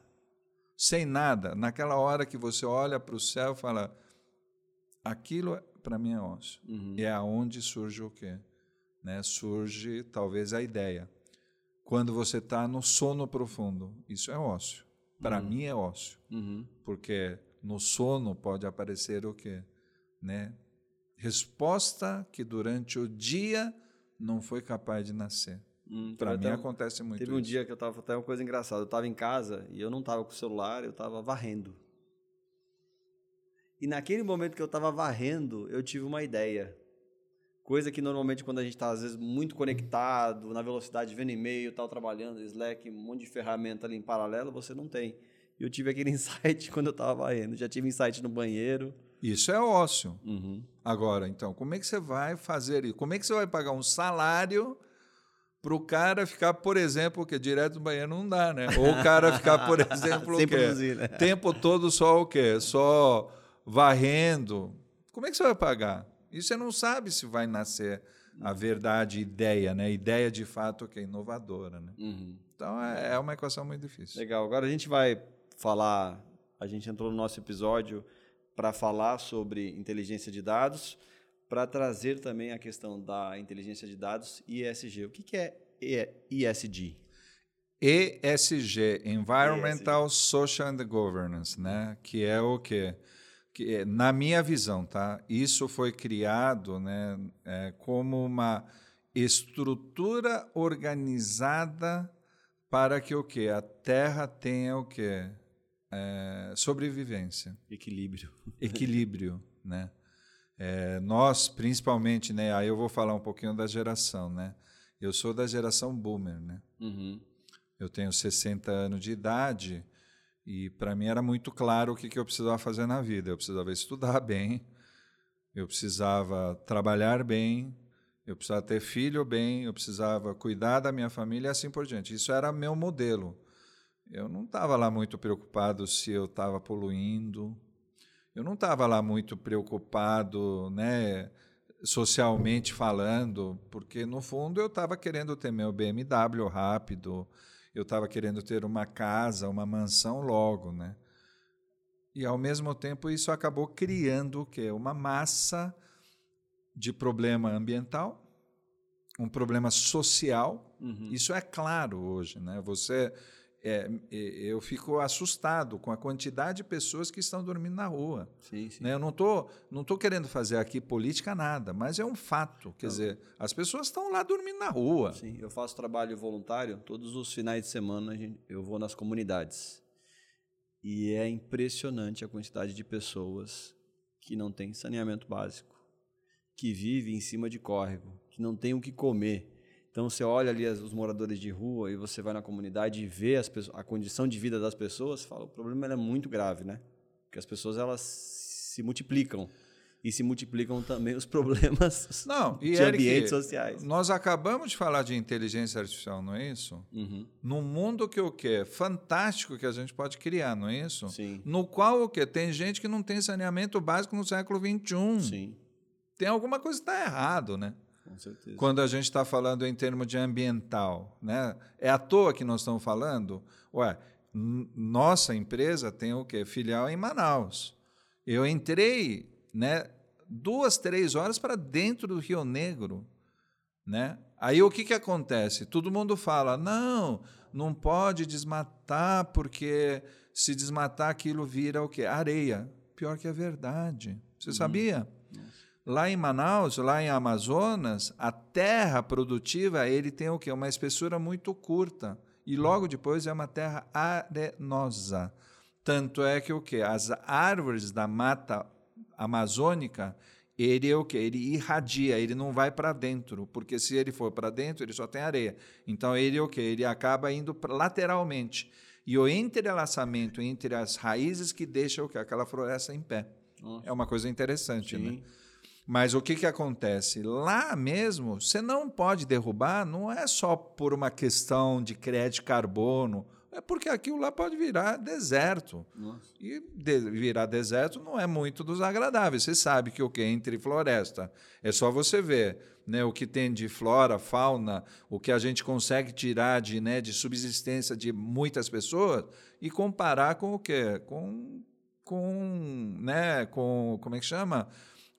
sem nada. Naquela hora que você olha para o céu e fala, aquilo para mim é ócio. Uhum. E é aonde surge o quê? Né? Surge talvez a ideia. Quando você está no sono profundo, isso é ócio. Para uhum. mim é ócio. Uhum. Porque no sono pode aparecer o quê? Né? Resposta que durante o dia não foi capaz de nascer. Hum, para mim um, acontece muito Teve um dia que eu tava até uma coisa engraçada. Eu estava em casa e eu não estava com o celular, eu estava varrendo. E naquele momento que eu estava varrendo, eu tive uma ideia. Coisa que normalmente quando a gente está às vezes muito conectado, na velocidade vendo e-mail, tal trabalhando, Slack, um monte de ferramenta ali em paralelo, você não tem. E eu tive aquele [LAUGHS] insight quando eu estava varrendo. Já tive insight no banheiro. Isso é ócio. Uhum. Agora, então, como é que você vai fazer isso? Como é que você vai pagar um salário para o cara ficar, por exemplo, que direto no banheiro não dá, né? Ou o cara ficar, por [LAUGHS] exemplo, o quê? Né? tempo todo só o quê? Só varrendo. Como é que você vai pagar? E você não sabe se vai nascer a verdade ideia, né? Ideia de fato que é inovadora, né? Uhum. Então é, é uma equação muito difícil. Legal. Agora a gente vai falar. A gente entrou no nosso episódio para falar sobre inteligência de dados para trazer também a questão da inteligência de dados e ESG. O que, que é ESG? ESG, Environmental, ESG. Social and Governance, né? Que é o quê? Que, é, na minha visão, tá? Isso foi criado, né? É, como uma estrutura organizada para que o quê? A Terra tenha o quê? É, sobrevivência. Equilíbrio. Equilíbrio, né? É, nós, principalmente, né? Aí eu vou falar um pouquinho da geração, né? Eu sou da geração boomer, né? Uhum. Eu tenho 60 anos de idade e para mim era muito claro o que, que eu precisava fazer na vida. Eu precisava estudar [LAUGHS] bem, eu precisava trabalhar bem, eu precisava ter filho bem, eu precisava cuidar da minha família e assim por diante. Isso era meu modelo. Eu não estava lá muito preocupado se eu estava poluindo, eu não estava lá muito preocupado, né, socialmente falando, porque no fundo eu estava querendo ter meu BMW rápido, eu estava querendo ter uma casa, uma mansão logo, né? E ao mesmo tempo isso acabou criando o quê? Uma massa de problema ambiental, um problema social. Uhum. Isso é claro hoje, né? Você é, eu fico assustado com a quantidade de pessoas que estão dormindo na rua. Sim, sim. Né? Eu não estou não tô querendo fazer aqui política nada, mas é um fato. Quer não. dizer, as pessoas estão lá dormindo na rua. Sim, eu faço trabalho voluntário, todos os finais de semana eu vou nas comunidades. E é impressionante a quantidade de pessoas que não têm saneamento básico, que vivem em cima de córrego, que não têm o que comer então você olha ali os moradores de rua e você vai na comunidade e vê as pessoas, a condição de vida das pessoas, fala, o problema é muito grave, né? Porque as pessoas elas se multiplicam e se multiplicam também os [LAUGHS] problemas não, de Eric, ambientes sociais. Nós acabamos de falar de inteligência artificial, não é isso? Uhum. Num mundo que o quê? Fantástico que a gente pode criar, não é isso? Sim. No qual o quê? Tem gente que não tem saneamento básico no século XXI. Sim. Tem alguma coisa que está errado, né? Com certeza. Quando a gente está falando em termos de ambiental, né? É à toa que nós estamos falando? Ué, nossa empresa tem o quê? Filial em Manaus. Eu entrei, né? duas, três horas para dentro do Rio Negro. Né? Aí o que, que acontece? Todo mundo fala: não, não pode desmatar, porque se desmatar aquilo vira o quê? Areia. Pior que é verdade. Você uhum. sabia? Lá em Manaus, lá em Amazonas, a terra produtiva ele tem o quê? Uma espessura muito curta. E logo depois é uma terra arenosa. Tanto é que o quê? As árvores da mata amazônica, ele é o que? Ele irradia, ele não vai para dentro, porque se ele for para dentro, ele só tem areia. Então ele é o que? Ele acaba indo lateralmente. E o entrelaçamento entre as raízes que deixa o que? Aquela floresta em pé. Nossa. É uma coisa interessante, né? Sim. né? Mas o que, que acontece? Lá mesmo, você não pode derrubar, não é só por uma questão de crédito carbono é porque aquilo lá pode virar deserto. Nossa. E de, virar deserto não é muito dos agradáveis. Você sabe que o que entre floresta é só você ver, né, o que tem de flora, fauna, o que a gente consegue tirar de, né, de subsistência de muitas pessoas e comparar com o quê? Com com, né, com como é que chama?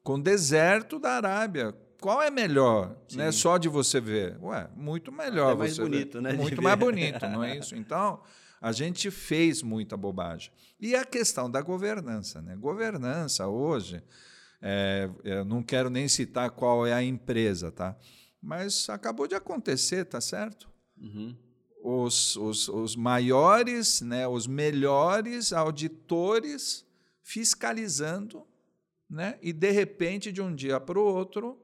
Com deserto da Arábia, qual é melhor, né? Só de você ver. Ué, muito melhor é mais bonito, ver. né? Muito mais bonito, não é isso? Então, a gente fez muita bobagem. E a questão da governança, né? Governança hoje, é, eu não quero nem citar qual é a empresa, tá? Mas acabou de acontecer, tá certo? Uhum. Os, os, os maiores, né, os melhores auditores fiscalizando, né? E de repente, de um dia para o outro,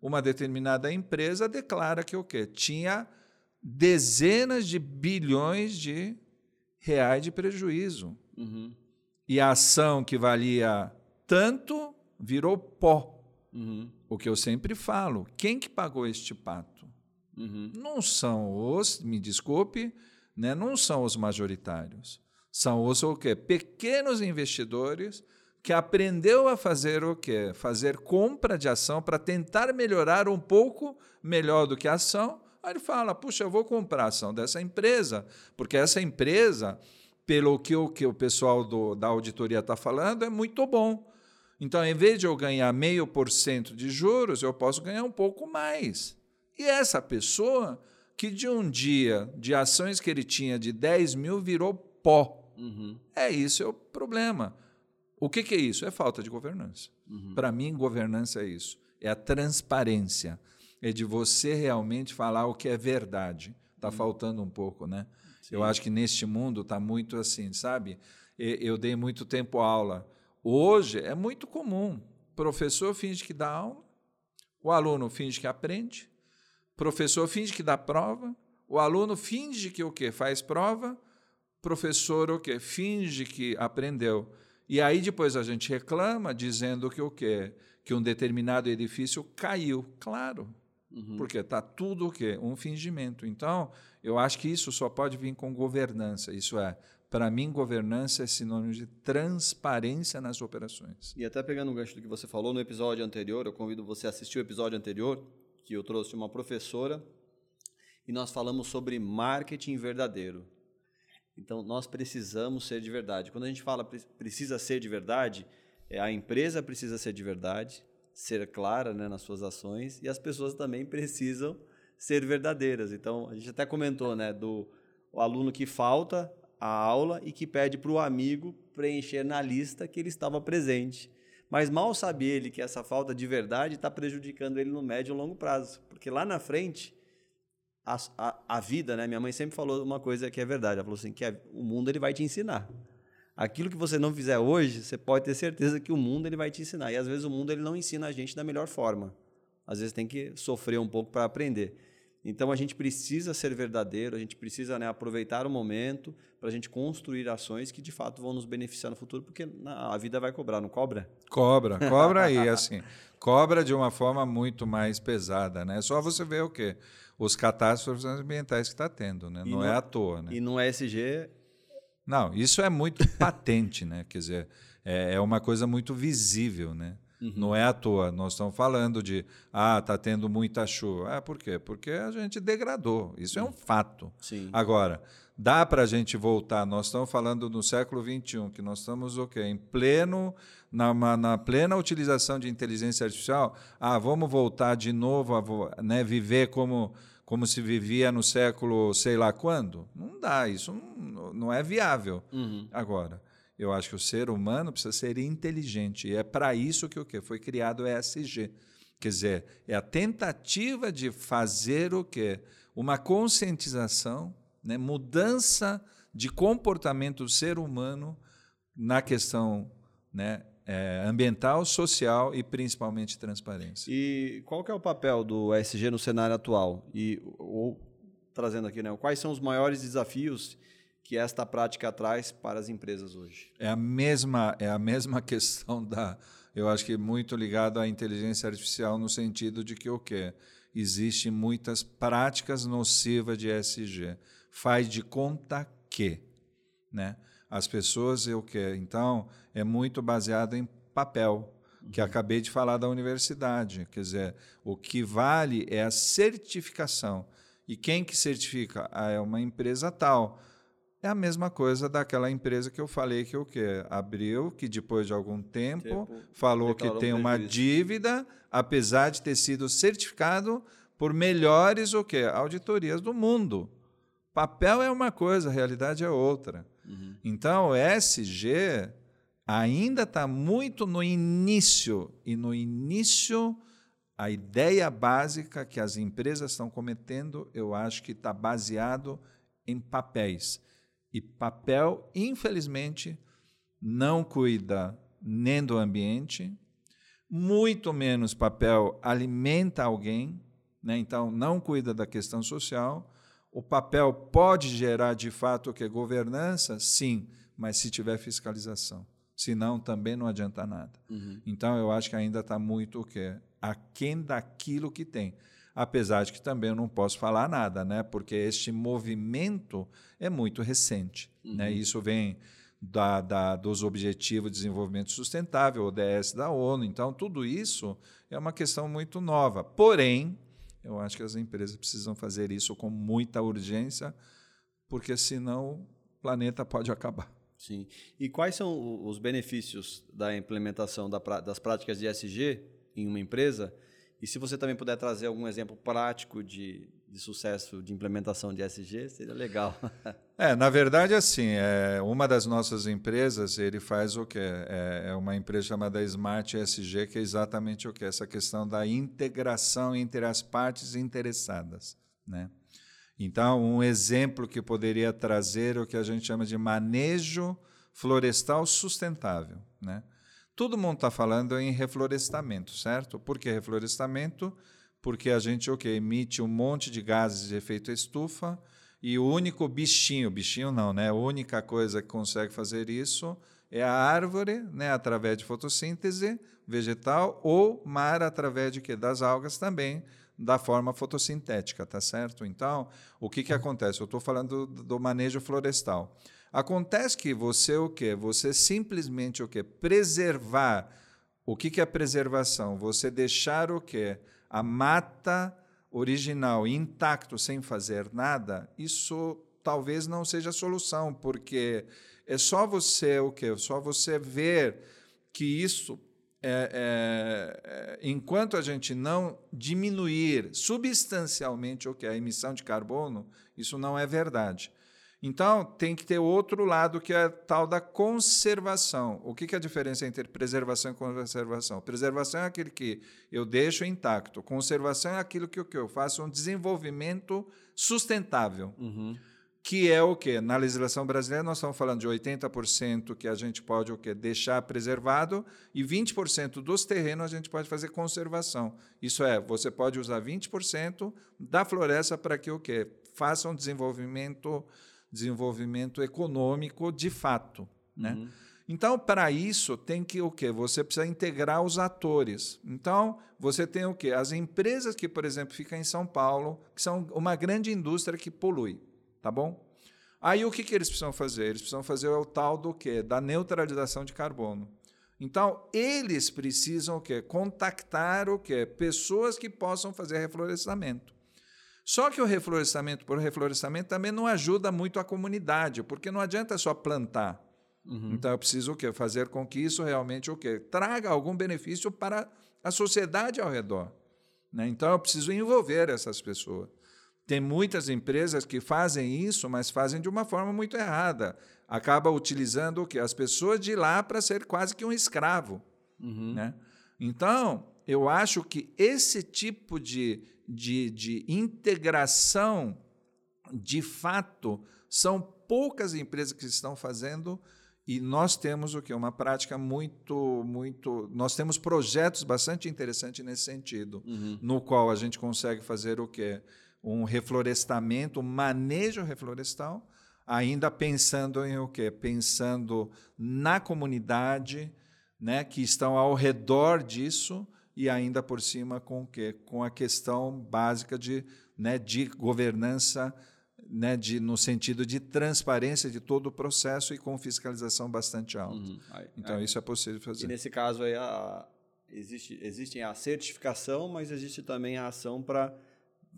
uma determinada empresa declara que o quê? Tinha dezenas de bilhões de reais de prejuízo. Uhum. E a ação que valia tanto virou pó. Uhum. O que eu sempre falo, quem que pagou este pato? Uhum. Não são os, me desculpe, né, não são os majoritários. São os o quê? pequenos investidores que aprendeu a fazer o quê? Fazer compra de ação para tentar melhorar um pouco melhor do que a ação. Aí ele fala: puxa, eu vou comprar a ação dessa empresa, porque essa empresa, pelo que o, que o pessoal do, da auditoria está falando, é muito bom. Então, em vez de eu ganhar meio por cento de juros, eu posso ganhar um pouco mais. E essa pessoa, que de um dia de ações que ele tinha de 10 mil virou pó. Uhum. É isso é o problema. O que, que é isso? É falta de governança. Uhum. Para mim, governança é isso. É a transparência. É de você realmente falar o que é verdade. Está uhum. faltando um pouco, né? Sim. Eu acho que neste mundo está muito assim, sabe? Eu dei muito tempo aula. Hoje é muito comum. Professor finge que dá aula, o aluno finge que aprende, professor finge que dá prova, o aluno finge que o quê? Faz prova, professor o quê? Finge que aprendeu. E aí depois a gente reclama dizendo que o quê? Que um determinado edifício caiu. Claro. Uhum. Porque está tudo o quê? Um fingimento. Então, eu acho que isso só pode vir com governança. Isso é, para mim, governança é sinônimo de transparência nas operações. E até pegando o gancho do que você falou no episódio anterior, eu convido você a assistir o episódio anterior, que eu trouxe uma professora e nós falamos sobre marketing verdadeiro. Então, nós precisamos ser de verdade. Quando a gente fala precisa ser de verdade, é, a empresa precisa ser de verdade, ser clara né, nas suas ações, e as pessoas também precisam ser verdadeiras. Então, a gente até comentou né, do aluno que falta a aula e que pede para o amigo preencher na lista que ele estava presente. Mas mal sabe ele que essa falta de verdade está prejudicando ele no médio e longo prazo. Porque lá na frente, a, a, a, vida, né? Minha mãe sempre falou uma coisa que é verdade. Ela falou assim, que é, o mundo ele vai te ensinar. Aquilo que você não fizer hoje, você pode ter certeza que o mundo ele vai te ensinar. E às vezes o mundo ele não ensina a gente da melhor forma. Às vezes tem que sofrer um pouco para aprender. Então a gente precisa ser verdadeiro, a gente precisa né, aproveitar o momento para a gente construir ações que de fato vão nos beneficiar no futuro, porque a vida vai cobrar, não cobra? Cobra, cobra aí, [LAUGHS] assim. Cobra de uma forma muito mais pesada, né? Só você ver o quê? Os catástrofes ambientais que está tendo, né? Não no, é à toa, né? E no ESG... Não, isso é muito [LAUGHS] patente, né? Quer dizer, é, é uma coisa muito visível, né? Uhum. Não é à toa. Nós estamos falando de ah, está tendo muita chuva. Ah, por quê? Porque a gente degradou. Isso é um fato. Sim. Agora, dá para a gente voltar. Nós estamos falando no século XXI, que nós estamos o quê? Em pleno, na, na plena utilização de inteligência artificial. Ah, vamos voltar de novo a né, viver como, como se vivia no século sei lá quando? Não dá, isso não, não é viável. Uhum. Agora. Eu acho que o ser humano precisa ser inteligente. E é para isso que o quê? Foi criado o ESG. Quer dizer, é a tentativa de fazer o quê? Uma conscientização, né? mudança de comportamento do ser humano na questão né? É, ambiental, social e principalmente transparência. E qual que é o papel do ESG no cenário atual? E ou trazendo aqui, né, quais são os maiores desafios que esta prática traz para as empresas hoje? É a mesma, é a mesma [LAUGHS] questão da, eu acho que muito ligado à inteligência artificial no sentido de que o quê? Existem muitas práticas nocivas de SG. Faz de conta que, né? As pessoas o quê? Então, é muito baseado em papel, que uhum. acabei de falar da universidade. Quer dizer, o que vale é a certificação. E quem que certifica? Ah, é uma empresa tal. É a mesma coisa daquela empresa que eu falei que o quê? Abriu, que depois de algum tempo, tempo falou que tem uma dívida, apesar de ter sido certificado por melhores o quê? auditorias do mundo. Papel é uma coisa, a realidade é outra. Uhum. Então, o SG ainda está muito no início, e no início a ideia básica que as empresas estão cometendo, eu acho que está baseado em papéis. E papel, infelizmente, não cuida nem do ambiente, muito menos papel alimenta alguém, né? então não cuida da questão social. O papel pode gerar de fato o que governança, sim, mas se tiver fiscalização. Senão também não adianta nada. Uhum. Então eu acho que ainda está muito o quê? Aquém daquilo que tem apesar de que também eu não posso falar nada, né? porque este movimento é muito recente. Né? Uhum. Né? Isso vem da, da, dos Objetivos de Desenvolvimento Sustentável, ODS da ONU. Então, tudo isso é uma questão muito nova. Porém, eu acho que as empresas precisam fazer isso com muita urgência, porque senão o planeta pode acabar. Sim. E quais são os benefícios da implementação das práticas de SG em uma empresa? E se você também puder trazer algum exemplo prático de, de sucesso de implementação de SG, seria legal. [LAUGHS] É, na verdade, assim, é, uma das nossas empresas, ele faz o quê? É, é uma empresa chamada Smart SG, que é exatamente o quê? Essa questão da integração entre as partes interessadas, né? Então, um exemplo que poderia trazer o que a gente chama de manejo florestal sustentável, né? Todo mundo está falando em reflorestamento, certo? Por que reflorestamento? Porque a gente okay, emite um monte de gases de efeito estufa e o único bichinho, bichinho não, né? A única coisa que consegue fazer isso é a árvore, né? Através de fotossíntese vegetal ou mar através de que das algas também da forma fotossintética, tá certo? Então, o que que acontece? Eu estou falando do, do manejo florestal. Acontece que você o quê? Você simplesmente o quê? Preservar. O que, que é preservação? Você deixar o quê? A mata original intacto sem fazer nada, isso talvez não seja a solução, porque é só você o quê? Só você ver que isso é, é, é, enquanto a gente não diminuir substancialmente o que a emissão de carbono, isso não é verdade. Então, tem que ter outro lado, que é a tal da conservação. O que é a diferença entre preservação e conservação? Preservação é aquele que eu deixo intacto. Conservação é aquilo que eu faço um desenvolvimento sustentável. Uhum. que é o quê? Na legislação brasileira, nós estamos falando de 80% que a gente pode o quê? deixar preservado e 20% dos terrenos a gente pode fazer conservação. Isso é, você pode usar 20% da floresta para que o quê? Faça um desenvolvimento, desenvolvimento econômico de fato. Né? Uhum. Então, para isso, tem que o quê? Você precisa integrar os atores. Então, você tem o quê? As empresas que, por exemplo, ficam em São Paulo, que são uma grande indústria que polui tá bom? Aí o que, que eles precisam fazer? Eles precisam fazer o tal do quê? Da neutralização de carbono. Então, eles precisam o quê? Contactar o quê? Pessoas que possam fazer reflorestamento. Só que o reflorestamento por reflorestamento também não ajuda muito a comunidade, porque não adianta só plantar. Uhum. Então eu preciso o quê? Fazer com que isso realmente o quê? Traga algum benefício para a sociedade ao redor. Né? Então eu preciso envolver essas pessoas. Tem muitas empresas que fazem isso, mas fazem de uma forma muito errada. Acaba utilizando o que as pessoas de lá para ser quase que um escravo, uhum. né? Então, eu acho que esse tipo de, de, de integração, de fato, são poucas empresas que estão fazendo e nós temos o que uma prática muito muito nós temos projetos bastante interessantes nesse sentido uhum. no qual a gente consegue fazer o que um reflorestamento, um manejo reflorestal, ainda pensando em o quê? Pensando na comunidade, né, que estão ao redor disso e ainda por cima com o quê? Com a questão básica de, né, de governança, né, de, no sentido de transparência de todo o processo e com fiscalização bastante alta. Uhum. Aí, então, aí, isso é possível fazer. E nesse caso aí, a, existe, existe a certificação, mas existe também a ação para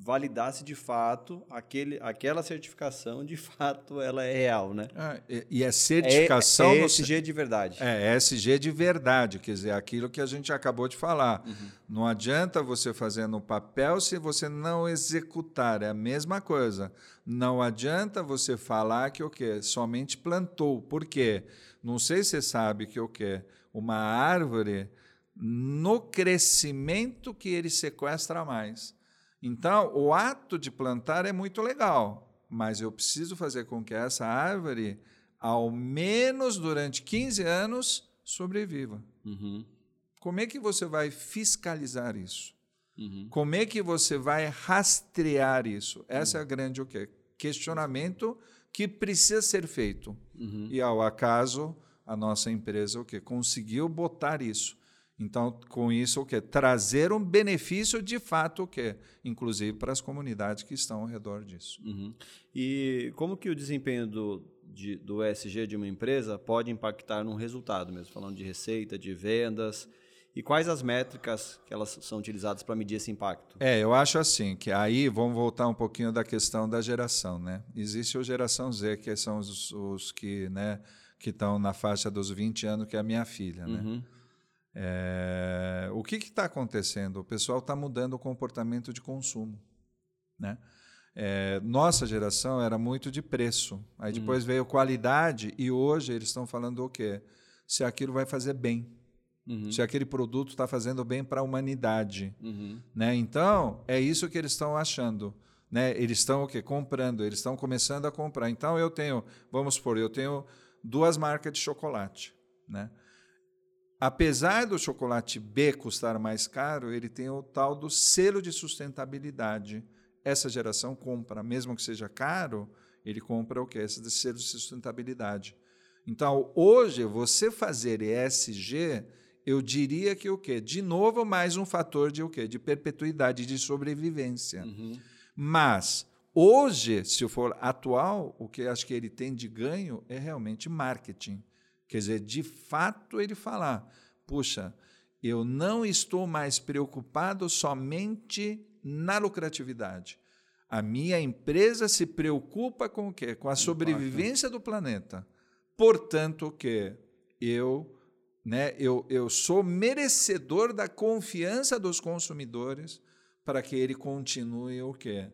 validar se de fato aquele, aquela certificação de [LAUGHS] fato ela é real, né? Ah, e, e é certificação... É, é ESG no... de verdade. É, ESG de verdade, quer dizer, aquilo que a gente acabou de falar. Uhum. Não adianta você fazer no papel se você não executar, é a mesma coisa. Não adianta você falar que o quê? Somente plantou. Por quê? Não sei se você sabe que o quê? Uma árvore, no crescimento que ele sequestra mais. Então, o ato de plantar é muito legal, mas eu preciso fazer com que essa árvore, ao menos durante 15 anos, sobreviva. Uhum. Como é que você vai fiscalizar isso? Uhum. Como é que você vai rastrear isso? Essa uhum. é a grande o quê? questionamento que precisa ser feito. Uhum. E ao acaso, a nossa empresa o quê? conseguiu botar isso. Então, com isso, o que trazer um benefício de fato, o que inclusive para as comunidades que estão ao redor disso. Uhum. E como que o desempenho do, de, do ESG de uma empresa pode impactar no resultado, mesmo falando de receita, de vendas? E quais as métricas que elas são utilizadas para medir esse impacto? É, eu acho assim, que aí vamos voltar um pouquinho da questão da geração, né? Existe a geração Z, que são os, os que, né, que estão na faixa dos 20 anos, que é a minha filha, né? Uhum. É, o que está acontecendo? O pessoal está mudando o comportamento de consumo. Né? É, nossa geração era muito de preço. Aí depois uhum. veio qualidade e hoje eles estão falando o quê? Se aquilo vai fazer bem. Uhum. Se aquele produto está fazendo bem para a humanidade. Uhum. Né? Então, é isso que eles estão achando. Né? Eles estão o quê? Comprando, eles estão começando a comprar. Então, eu tenho, vamos supor, eu tenho duas marcas de chocolate. Né? Apesar do chocolate B custar mais caro, ele tem o tal do selo de sustentabilidade. Essa geração compra, mesmo que seja caro, ele compra o que? Esse selo de sustentabilidade. Então, hoje, você fazer ESG, eu diria que o quê? De novo, mais um fator de o quê? De perpetuidade, de sobrevivência. Uhum. Mas, hoje, se for atual, o que acho que ele tem de ganho é realmente marketing. Quer dizer, de fato ele falar: puxa, eu não estou mais preocupado somente na lucratividade. A minha empresa se preocupa com o quê? Com a sobrevivência do planeta. Portanto, o quê? Eu, né, eu, eu sou merecedor da confiança dos consumidores para que ele continue o quê?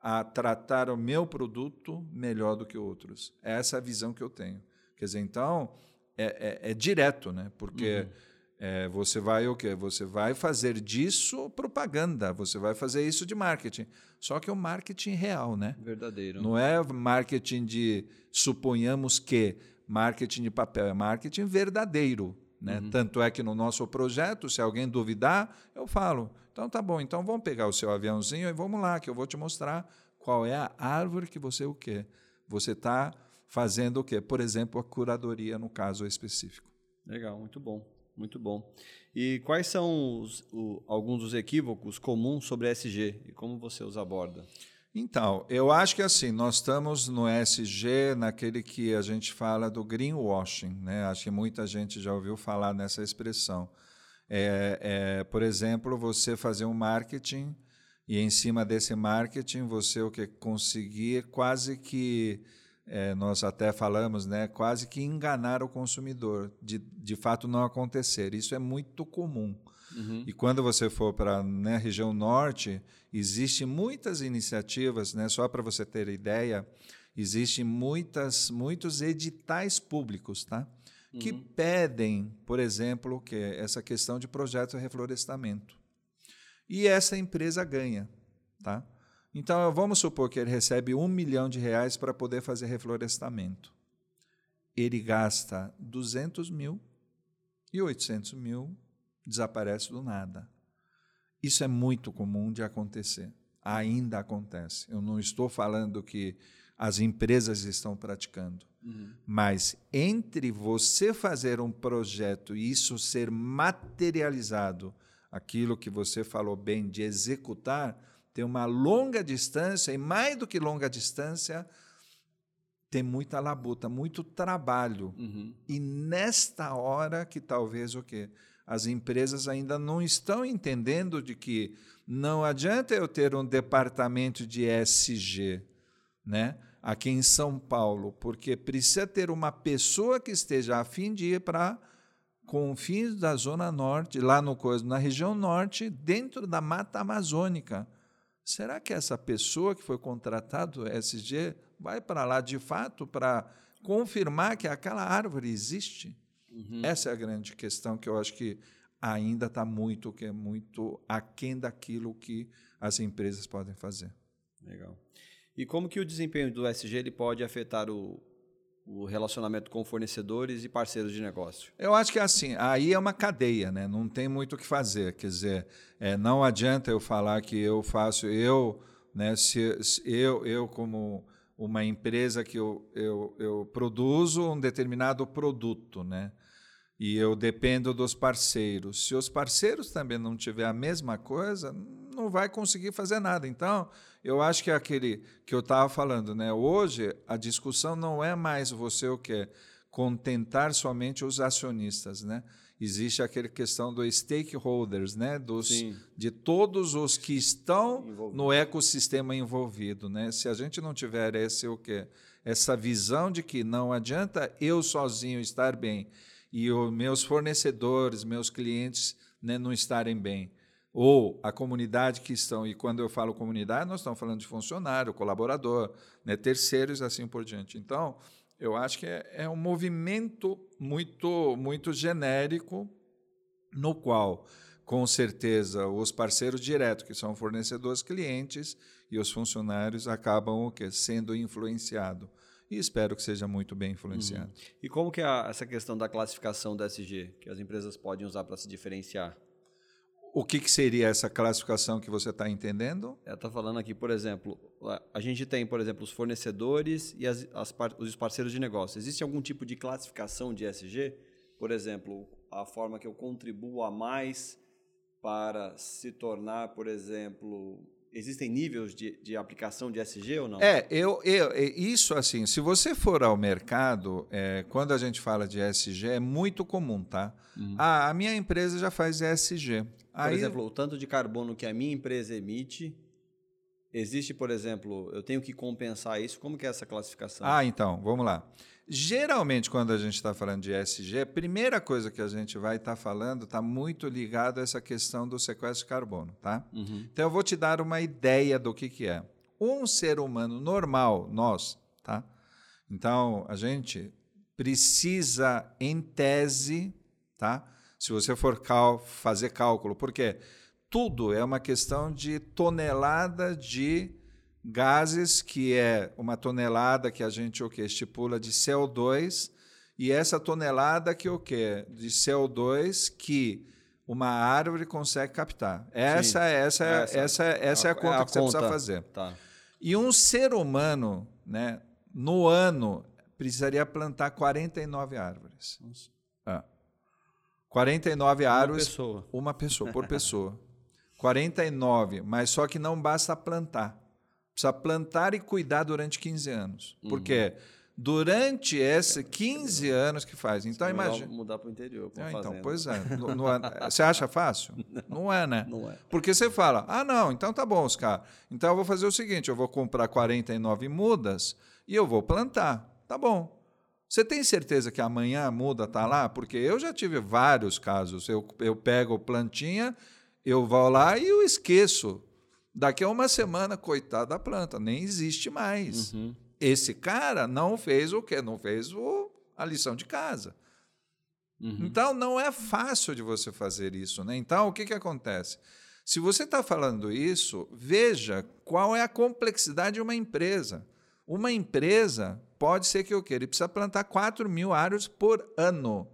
A tratar o meu produto melhor do que outros. Essa é a visão que eu tenho. Quer dizer, então, é, é, é direto, né? Porque uhum. É, você vai o quê? Você vai fazer disso propaganda, você vai fazer isso de marketing. Só que é o marketing real, né? Verdadeiro. Não é marketing de suponhamos que marketing de papel, é marketing verdadeiro. Né? Uhum. Tanto é que no nosso projeto, se alguém duvidar, eu falo. Então tá bom, então vamos pegar o seu aviãozinho e vamos lá, que eu vou te mostrar qual é a árvore que você o quê? Você está fazendo o quê? Por exemplo, a curadoria no caso específico. Legal, muito bom. Muito bom. E quais são os, o, alguns dos equívocos comuns sobre SG e como você os aborda? Então, eu acho que assim, nós estamos no SG, naquele que a gente fala do greenwashing, né? Acho que muita gente já ouviu falar nessa expressão. É, é, por exemplo, você fazer um marketing e em cima desse marketing você o que conseguir quase que é, nós até falamos, né, quase que enganar o consumidor, de, de fato não acontecer. Isso é muito comum. Uhum. E quando você for para a né, região norte, existem muitas iniciativas, né, só para você ter ideia, existem muitas, muitos editais públicos tá, uhum. que pedem, por exemplo, que essa questão de projeto de reflorestamento. E essa empresa ganha. Tá? Então, vamos supor que ele recebe um milhão de reais para poder fazer reflorestamento. Ele gasta 200 mil e 800 mil desaparece do nada. Isso é muito comum de acontecer. Ainda acontece. Eu não estou falando que as empresas estão praticando. Uhum. Mas entre você fazer um projeto e isso ser materializado, aquilo que você falou bem de executar, tem uma longa distância, e mais do que longa distância, tem muita labuta, muito trabalho. Uhum. E nesta hora que talvez o quê? As empresas ainda não estão entendendo de que não adianta eu ter um departamento de SG, né? Aqui em São Paulo, porque precisa ter uma pessoa que esteja a fim de ir para confins da zona norte, lá no na região norte, dentro da mata amazônica será que essa pessoa que foi contratada do SG vai para lá de fato para confirmar que aquela árvore existe? Uhum. Essa é a grande questão que eu acho que ainda está muito, que é muito aquém daquilo que as empresas podem fazer. Legal. E como que o desempenho do SG ele pode afetar o, o relacionamento com fornecedores e parceiros de negócio? Eu acho que é assim, aí é uma cadeia, né? não tem muito o que fazer. Quer dizer, é, não adianta eu falar que eu faço, eu, né, se, se eu, eu como uma empresa que eu, eu, eu produzo um determinado produto, né? E eu dependo dos parceiros. Se os parceiros também não tiver a mesma coisa, não vai conseguir fazer nada. Então, eu acho que é aquele que eu estava falando, né? Hoje a discussão não é mais você o que contentar somente os acionistas, né? Existe aquela questão dos stakeholders, né? Dos, de todos os que estão Envolvido. no ecossistema envolvido, né? Se a gente não tiver esse o que essa visão de que não adianta eu sozinho estar bem e os meus fornecedores, meus clientes né, não estarem bem ou a comunidade que estão, e quando eu falo comunidade, nós estamos falando de funcionário, colaborador, né, terceiros assim por diante. Então, eu acho que é, é um movimento muito, muito genérico, no qual, com certeza, os parceiros diretos, que são fornecedores clientes, e os funcionários acabam o quê? sendo influenciados. E espero que seja muito bem influenciado. Uhum. E como que é essa questão da classificação da SG, que as empresas podem usar para se diferenciar? O que, que, seria essa classificação que você está entendendo? Eu estou falando aqui, por exemplo, a gente tem, por exemplo, os fornecedores e as, as, os parceiros de negócio. Existe algum tipo de classificação de SG? Por exemplo, a forma que eu contribuo a mais para se tornar, por exemplo, existem níveis de, de aplicação de SG ou não? É, eu, eu, isso assim, se você for ao mercado, é, quando a gente fala de SG, é muito comum, tá? Uhum. Ah, a minha empresa já faz SG. Por Aí, exemplo, o tanto de carbono que a minha empresa emite, existe, por exemplo, eu tenho que compensar isso, como que é essa classificação? Ah, então, vamos lá. Geralmente, quando a gente está falando de SG, a primeira coisa que a gente vai estar tá falando está muito ligado a essa questão do sequestro de carbono. Tá? Uhum. Então, eu vou te dar uma ideia do que, que é. Um ser humano normal, nós, tá? Então, a gente precisa, em tese, tá? Se você for cal fazer cálculo, porque tudo é uma questão de tonelada de gases, que é uma tonelada que a gente o que estipula de CO2, e essa tonelada que o que de CO2 que uma árvore consegue captar. Essa, essa, essa, essa, essa é a conta é a que você precisa fazer. Tá. E um ser humano, né, no ano, precisaria plantar 49 árvores. Nossa. É. 49 uma árvores. Pessoa. Uma pessoa, por [LAUGHS] pessoa. 49, mas só que não basta plantar. Precisa plantar e cuidar durante 15 anos. Uhum. Por quê? Porque durante esses 15 anos que faz. Então, imagina. mudar para o interior. É, então, pois é. [LAUGHS] No, no, você acha fácil? [LAUGHS] Não. não é, né? Não é. Porque você fala, ah, não, então tá bom, Oscar. Então eu vou fazer o seguinte: eu vou comprar 49 mudas e eu vou plantar. Tá bom. Você tem certeza que amanhã a muda está lá? Porque eu já tive vários casos. Eu, eu pego plantinha, eu vou lá e eu esqueço. Daqui a uma semana, coitada da planta, nem existe mais. Uhum esse cara não fez o quê? Não fez o, a lição de casa. Uhum. Então, não é fácil de você fazer isso. Né? Então, o que, que acontece? Se você está falando isso, veja qual é a complexidade de uma empresa. Uma empresa pode ser que o quê? Ele precisa plantar 4 mil árvores por ano.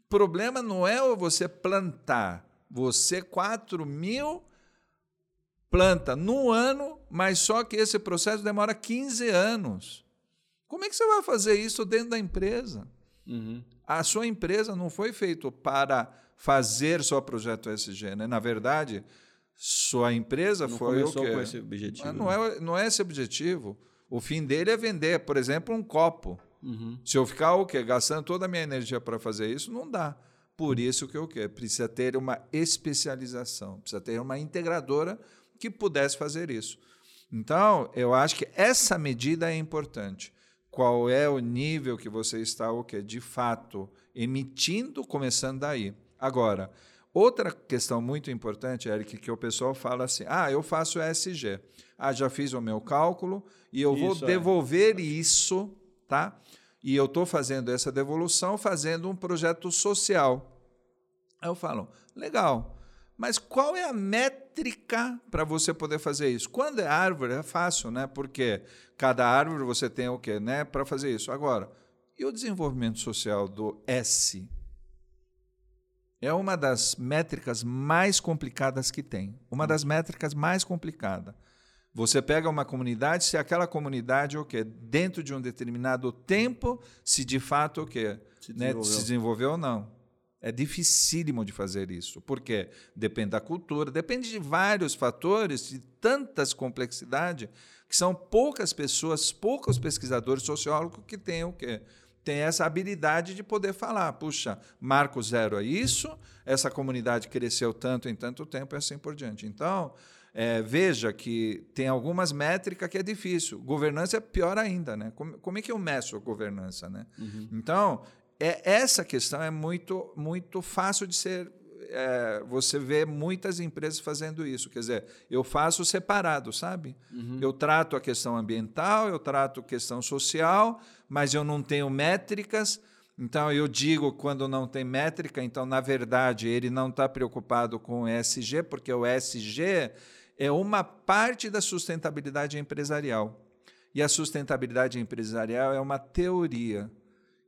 O problema não é você plantar, você 4 mil planta no ano, mas só que esse processo demora 15 anos. Como é que você vai fazer isso dentro da empresa? Uhum. A sua empresa não foi feita para fazer só projeto SG, né? Na verdade, sua empresa não foi o quê? com esse objetivo. não é, não é esse objetivo. O fim dele é vender, por exemplo, um copo. Uhum. Se eu ficar o quê? Gastando toda a minha energia para fazer isso, não dá. Por isso que o quê? Precisa ter uma especialização, precisa ter uma integradora que pudesse fazer isso. Então, eu acho que essa medida é importante. Qual é o nível que você está, o que de fato emitindo, começando daí. Agora, outra questão muito importante, Eric, que o pessoal fala assim: ah, eu faço ESG. Ah, já fiz o meu cálculo e eu vou é. devolver é. isso, tá? E eu estou fazendo essa devolução fazendo um projeto social. Aí eu falo, legal. Mas qual é a métrica para você poder fazer isso? Quando é árvore, é fácil, né? Porque cada árvore você tem o quê, né? Para fazer isso. Agora, e o desenvolvimento social do S? É uma das métricas mais complicadas que tem. Uma das métricas mais complicadas. Você pega uma comunidade, se aquela comunidade o quê? Dentro de um determinado tempo, se de fato o quê? Se desenvolveu, né? se desenvolveu ou não. É dificílimo de fazer isso, porque depende da cultura, depende de vários fatores, de tantas complexidades, que são poucas pessoas, poucos pesquisadores sociólogos que têm o quê? Tem essa habilidade de poder falar, puxa, marco zero é isso, essa comunidade cresceu tanto em tanto tempo e assim por diante. Então, é, veja que tem algumas métricas que é difícil. Governança é pior ainda, né? Como, como é que eu meço a governança, né? Uhum. Então, é, essa questão é muito, muito fácil de ser. É, você vê muitas empresas fazendo isso. Quer dizer, eu faço separado, sabe? Uhum. Eu trato a questão ambiental, eu trato a questão social, mas eu não tenho métricas. Então, eu digo quando não tem métrica, então, na verdade, ele não está preocupado com o ESG, porque o ESG é uma parte da sustentabilidade empresarial. E a sustentabilidade empresarial é uma teoria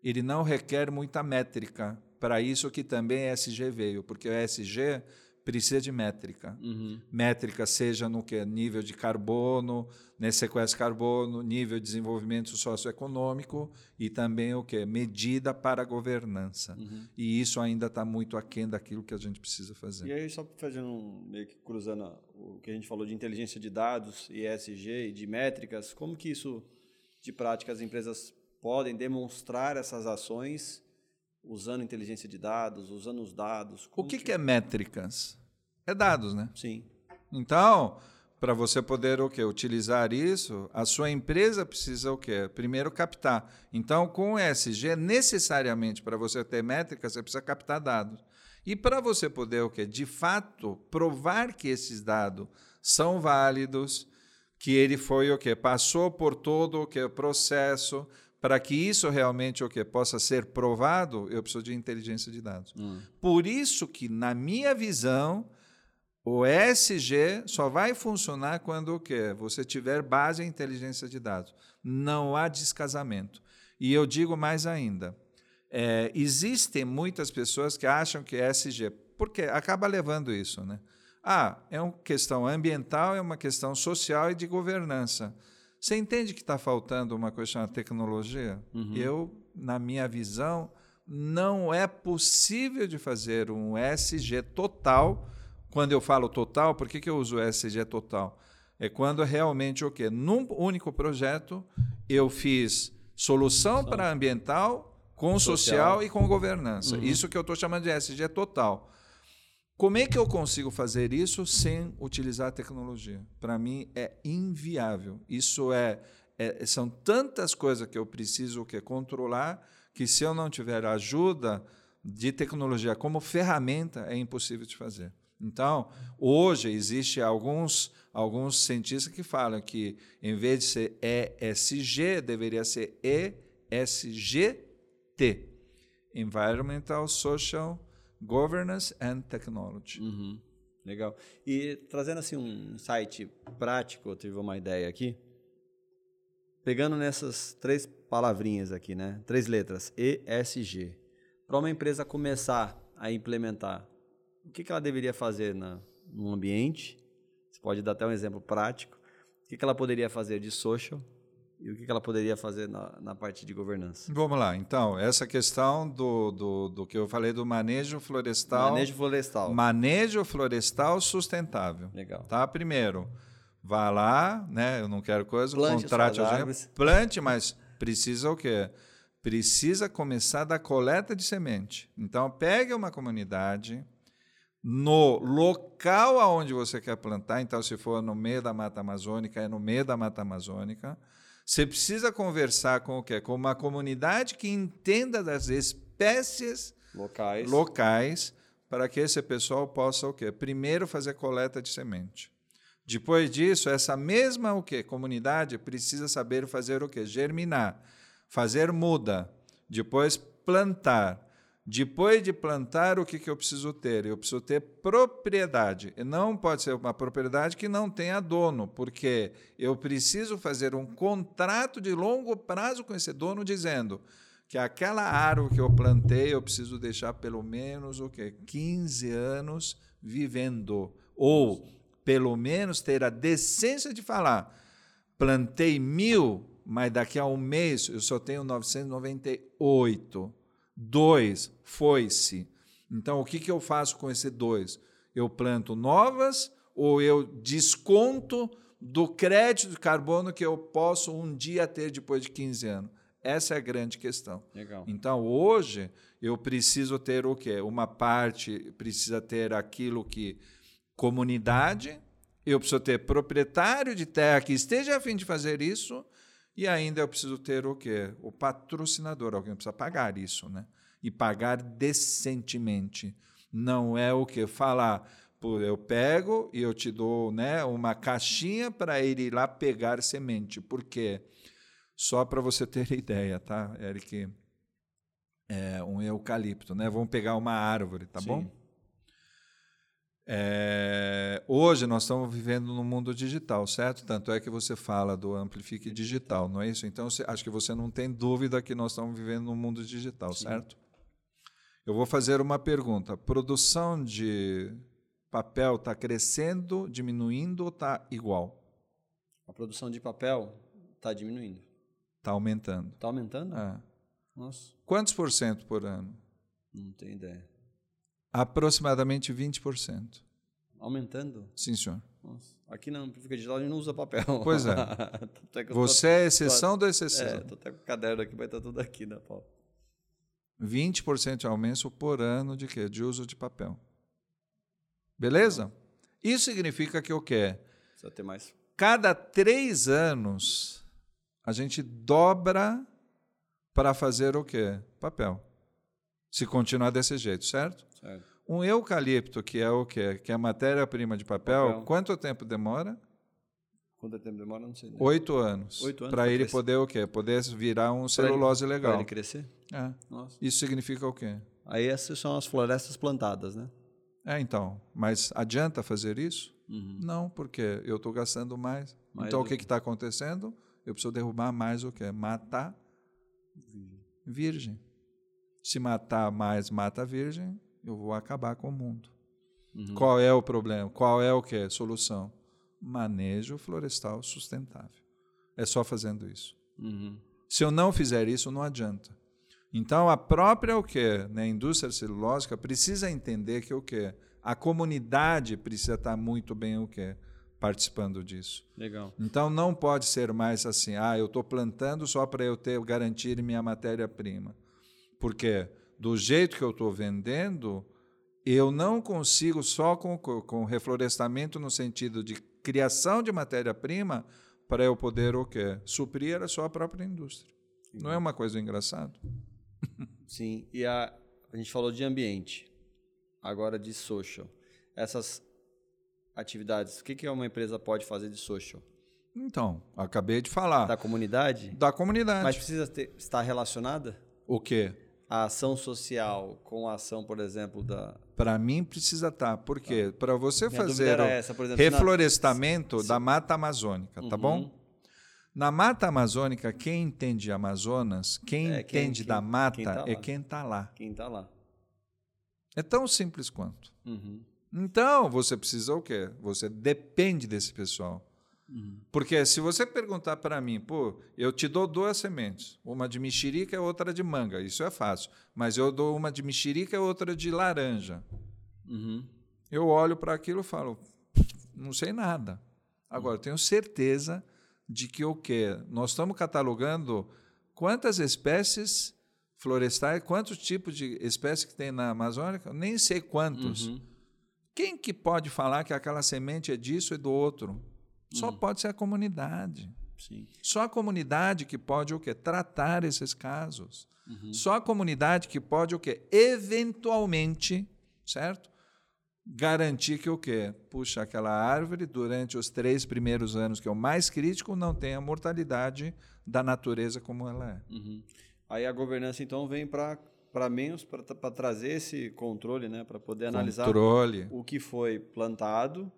ele não requer muita métrica. Para isso que também ESG veio, porque o ESG precisa de métrica. Uhum. Métrica seja no que nível de carbono, né, sequestro de carbono, nível de desenvolvimento socioeconômico e também o que medida para a governança. Uhum. E isso ainda está muito aquém daquilo que a gente precisa fazer. E aí só fazendo um, meio que cruzando o que a gente falou de inteligência de dados, ESG e de métricas, como que isso de prática as empresas podem demonstrar essas ações usando inteligência de dados, usando os dados. O que, que é métricas? É dados, né? Sim. Então, para você poder o quê? utilizar isso, a sua empresa precisa o quê? Primeiro captar. Então, com o ESG, necessariamente para você ter métricas, você precisa captar dados. E para você poder o quê? De fato, provar que esses dados são válidos, que ele foi o quê? Passou por todo o que processo, para que isso realmente o que possa ser provado, eu preciso de inteligência de dados. Hum. Por isso que, na minha visão, o ESG só vai funcionar quando o quê? Você tiver base em inteligência de dados. Não há descasamento. E eu digo mais ainda. É, existem muitas pessoas que acham que ESG, porque acaba levando isso, né? Ah, é uma questão ambiental, é uma questão social e de governança. Você entende que está faltando uma coisa chamada tecnologia? Uhum. Eu, na minha visão, não é possível de fazer um SG total. Quando eu falo total, por que, que eu uso SG total? É quando realmente o quê? Num único projeto eu fiz solução para ambiental, com social, social e com governança. Uhum. Isso que eu estou chamando de SG total. Como é que eu consigo fazer isso sem utilizar a tecnologia? Para mim é inviável. Isso é, é, são tantas coisas que eu preciso que controlar que se eu não tiver ajuda de tecnologia como ferramenta é impossível de fazer. Então, hoje existe alguns alguns cientistas que falam que em vez de ser ESG deveria ser ESGT, Environmental Social Governance and Technology. Uhum. Legal. E trazendo assim um site prático, eu tive uma ideia aqui. Pegando nessas três palavrinhas aqui, né? Três letras, ESG. Para uma empresa começar a implementar, o que, que ela deveria fazer na, no ambiente? Você pode dar até um exemplo prático. O que, que ela poderia fazer de social? E o que ela poderia fazer na, na parte de governança. Vamos lá, então, essa questão do, do, do que eu falei do manejo florestal. Manejo florestal. Manejo florestal sustentável. Legal. Tá? Primeiro, vá lá, né? Eu não quero coisa, plante contrate a árvores. Plante, mas precisa o quê? Precisa começar da coleta de semente. Então, pegue uma comunidade no local aonde você quer plantar, então se for no meio da Mata Amazônica, é no meio da Mata Amazônica você precisa conversar com o quê? Com uma comunidade que entenda das espécies locais, locais para que esse pessoal possa o quê? Primeiro fazer coleta de semente. Depois disso, essa mesma o quê? comunidade precisa saber fazer o quê? Germinar, fazer muda, depois plantar, depois de plantar, o que, que eu preciso ter? Eu preciso ter propriedade. E não pode ser uma propriedade que não tenha dono, porque eu preciso fazer um contrato de longo prazo com esse dono dizendo que aquela árvore que eu plantei, eu preciso deixar pelo menos o quê? 15 anos vivendo. Ou, pelo menos, ter a decência de falar: plantei mil, mas daqui a um mês eu só tenho 998 Dois, foi-se. Então, o que, que eu faço com esse dois? Eu planto novas ou eu desconto do crédito de carbono que eu posso um dia ter depois de 15 anos? Essa é a grande questão. Legal. Então, hoje, eu preciso ter o quê? Uma parte precisa ter aquilo que comunidade, eu preciso ter proprietário de terra que esteja a fim de fazer isso, e ainda eu preciso ter o quê? O patrocinador, alguém precisa pagar isso, né? E pagar decentemente. Não é o que falar, eu pego e eu te dou, né, uma caixinha para ele ir lá pegar semente. Por quê? Só para você ter [LAUGHS] ideia, tá, Eric? É um eucalipto, né? Vamos pegar uma árvore, tá Sim. bom? É, hoje nós estamos vivendo no mundo digital, certo? Tanto é que você fala do Amplifique Digital, não é isso? Então, acho que você não tem dúvida que nós estamos vivendo no mundo digital, Sim. certo? Eu vou fazer uma pergunta. Produção de papel está crescendo, diminuindo ou está igual? A produção de papel está diminuindo. Está aumentando. Está aumentando? É. Nossa. Quantos por cento por ano? Não tenho ideia. Aproximadamente 20%. Aumentando? Sim, senhor. Nossa. Aqui na Amplifica Digital a gente não usa papel. Pois é. [LAUGHS] Você tô, é exceção da exceção. É, tô até com o caderno aqui, vai estar tudo aqui na pau. 20% de aumento por ano de quê? De uso de papel. Beleza? Isso significa que o quê? Precisa ter mais. Cada três anos, a gente dobra para fazer o quê? Papel. Se continuar desse jeito, certo? Certo. Um eucalipto, que é o quê? Que é a matéria-prima de papel, papel, quanto tempo demora? Quanto tempo demora? Não sei. Né? Oito anos. Oito anos Para ele crescer. poder o quê? Poder virar um Pra celulose ele, legal. Pra ele crescer? É. Nossa. Isso significa o quê? Aí essas são as florestas plantadas, né? É, então. Mas adianta fazer isso? Uhum. Não, porque eu estou gastando mais. Mais então, do o que está acontecendo? Eu preciso derrubar mais o quê? Matar virgem. Se matar mais, mata virgem, eu vou acabar com o mundo. Uhum. Qual é o problema? Qual é o que? Solução. Manejo florestal sustentável. É só fazendo isso. Uhum. Se eu não fizer isso, não adianta. Então, a própria o quê? Né, indústria celulósica precisa entender que o quê? A comunidade precisa estar muito bem o quê? Participando disso. Legal. Então, não pode ser mais assim, ah, eu estou plantando só para eu ter garantir minha matéria-prima. Porque do jeito que eu estou vendendo, eu não consigo só com, com reflorestamento no sentido de criação de matéria-prima para eu poder o quê? Suprir a sua própria indústria. Não é uma coisa engraçada? [LAUGHS] Sim. E a, a gente falou de ambiente, agora de social. Essas atividades, o que, que uma empresa pode fazer de social? Então, acabei de falar. Da comunidade? Da comunidade. Mas precisa ter, estar relacionada? O quê? A ação social com a ação, por exemplo, da. Para mim precisa estar. Por quê? Para você Minha fazer o essa, exemplo, se na- reflorestamento da mata amazônica, tá Uhum. bom? Na mata amazônica, quem entende de Amazonas, quem É, quem- entende quem- da mata quem tá é quem está lá. Quem está lá. É tão simples quanto. Uhum. Então, você precisa o quê? Você depende desse pessoal. Uhum. Porque se você perguntar para mim, pô, eu te dou duas sementes, uma de mexerica e outra de manga, isso é fácil. Mas eu dou uma de mexerica e outra de laranja. Uhum. Eu olho para aquilo e falo, não sei nada. Agora, eu tenho certeza de que o quê? Nós estamos catalogando quantas espécies florestais, quantos tipos de espécies que tem na Amazônia, nem sei quantos. Uhum. Quem que pode falar que aquela semente é disso e do outro? Só Uhum. pode ser a comunidade. Sim. Só a comunidade que pode o quê? Tratar esses casos. Uhum. Só a comunidade que pode o quê? Eventualmente, certo? Garantir que o quê? Puxa, aquela árvore, durante os três primeiros anos, que é o mais crítico, não tenha mortalidade da natureza como ela é. Uhum. Aí a governança, então, vem para para menos para trazer esse controle, né, para poder analisar Controle, o que foi plantado,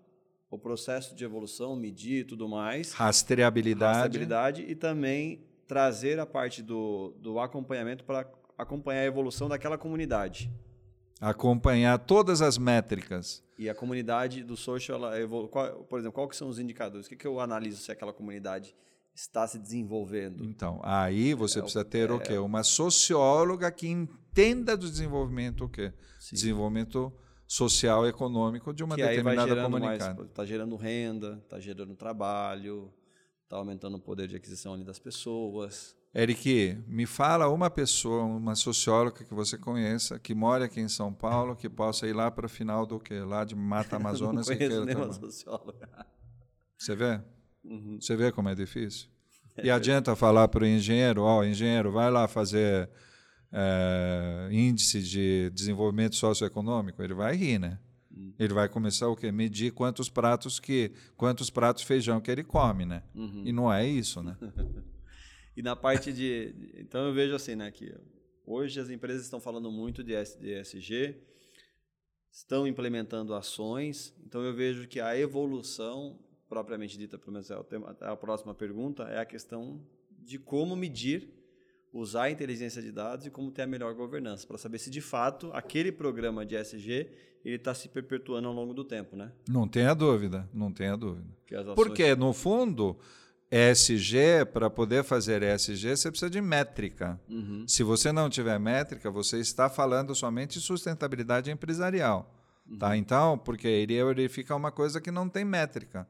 o processo de evolução, medir e tudo mais, rastreabilidade. rastreabilidade e também trazer a parte do, do acompanhamento para acompanhar a evolução daquela comunidade. acompanhar todas as métricas. E a comunidade do social, ela evolu... qual, por exemplo, que são os indicadores? O que, que eu analiso se aquela comunidade está se desenvolvendo? Então, aí você É, precisa ter o quê? Uma socióloga que entenda do desenvolvimento o quê? Sim. Desenvolvimento social e econômico de uma que determinada comunidade. está gerando renda, está gerando trabalho, está aumentando o poder de aquisição ali das pessoas. Eric, me fala uma pessoa, uma socióloga que você conheça, que mora aqui em São Paulo, que possa ir lá para o final do quê? Lá de Mata [LAUGHS] Amazonas Não e conheço nenhuma socióloga. Você vê? Uhum. Você vê como é difícil? [LAUGHS] E adianta falar para o engenheiro, ó, engenheiro, vai lá fazer é, índice de desenvolvimento socioeconômico, ele vai rir, né? Ele vai começar o quê? Medir quantos pratos que, quantos pratos feijão que ele come, né? Uhum. E não é isso, né? [LAUGHS] E na parte de, Então eu vejo assim, né, que hoje as empresas estão falando muito de S- de ESG, estão implementando ações, então eu vejo que a evolução, propriamente dita, pelo menos é o tema, é a próxima pergunta, é a questão de como medir, usar a inteligência de dados e como ter a melhor governança, para saber se de fato aquele programa de ESG ele está se perpetuando ao longo do tempo, né? Não tenha dúvida, não tenha dúvida. Ações- Porque, no fundo, ESG, para poder fazer ESG, você precisa de métrica. Uhum. Se você não tiver métrica, você está falando somente de sustentabilidade empresarial. Tá? Então, porque ele verifica uma coisa que não tem métrica.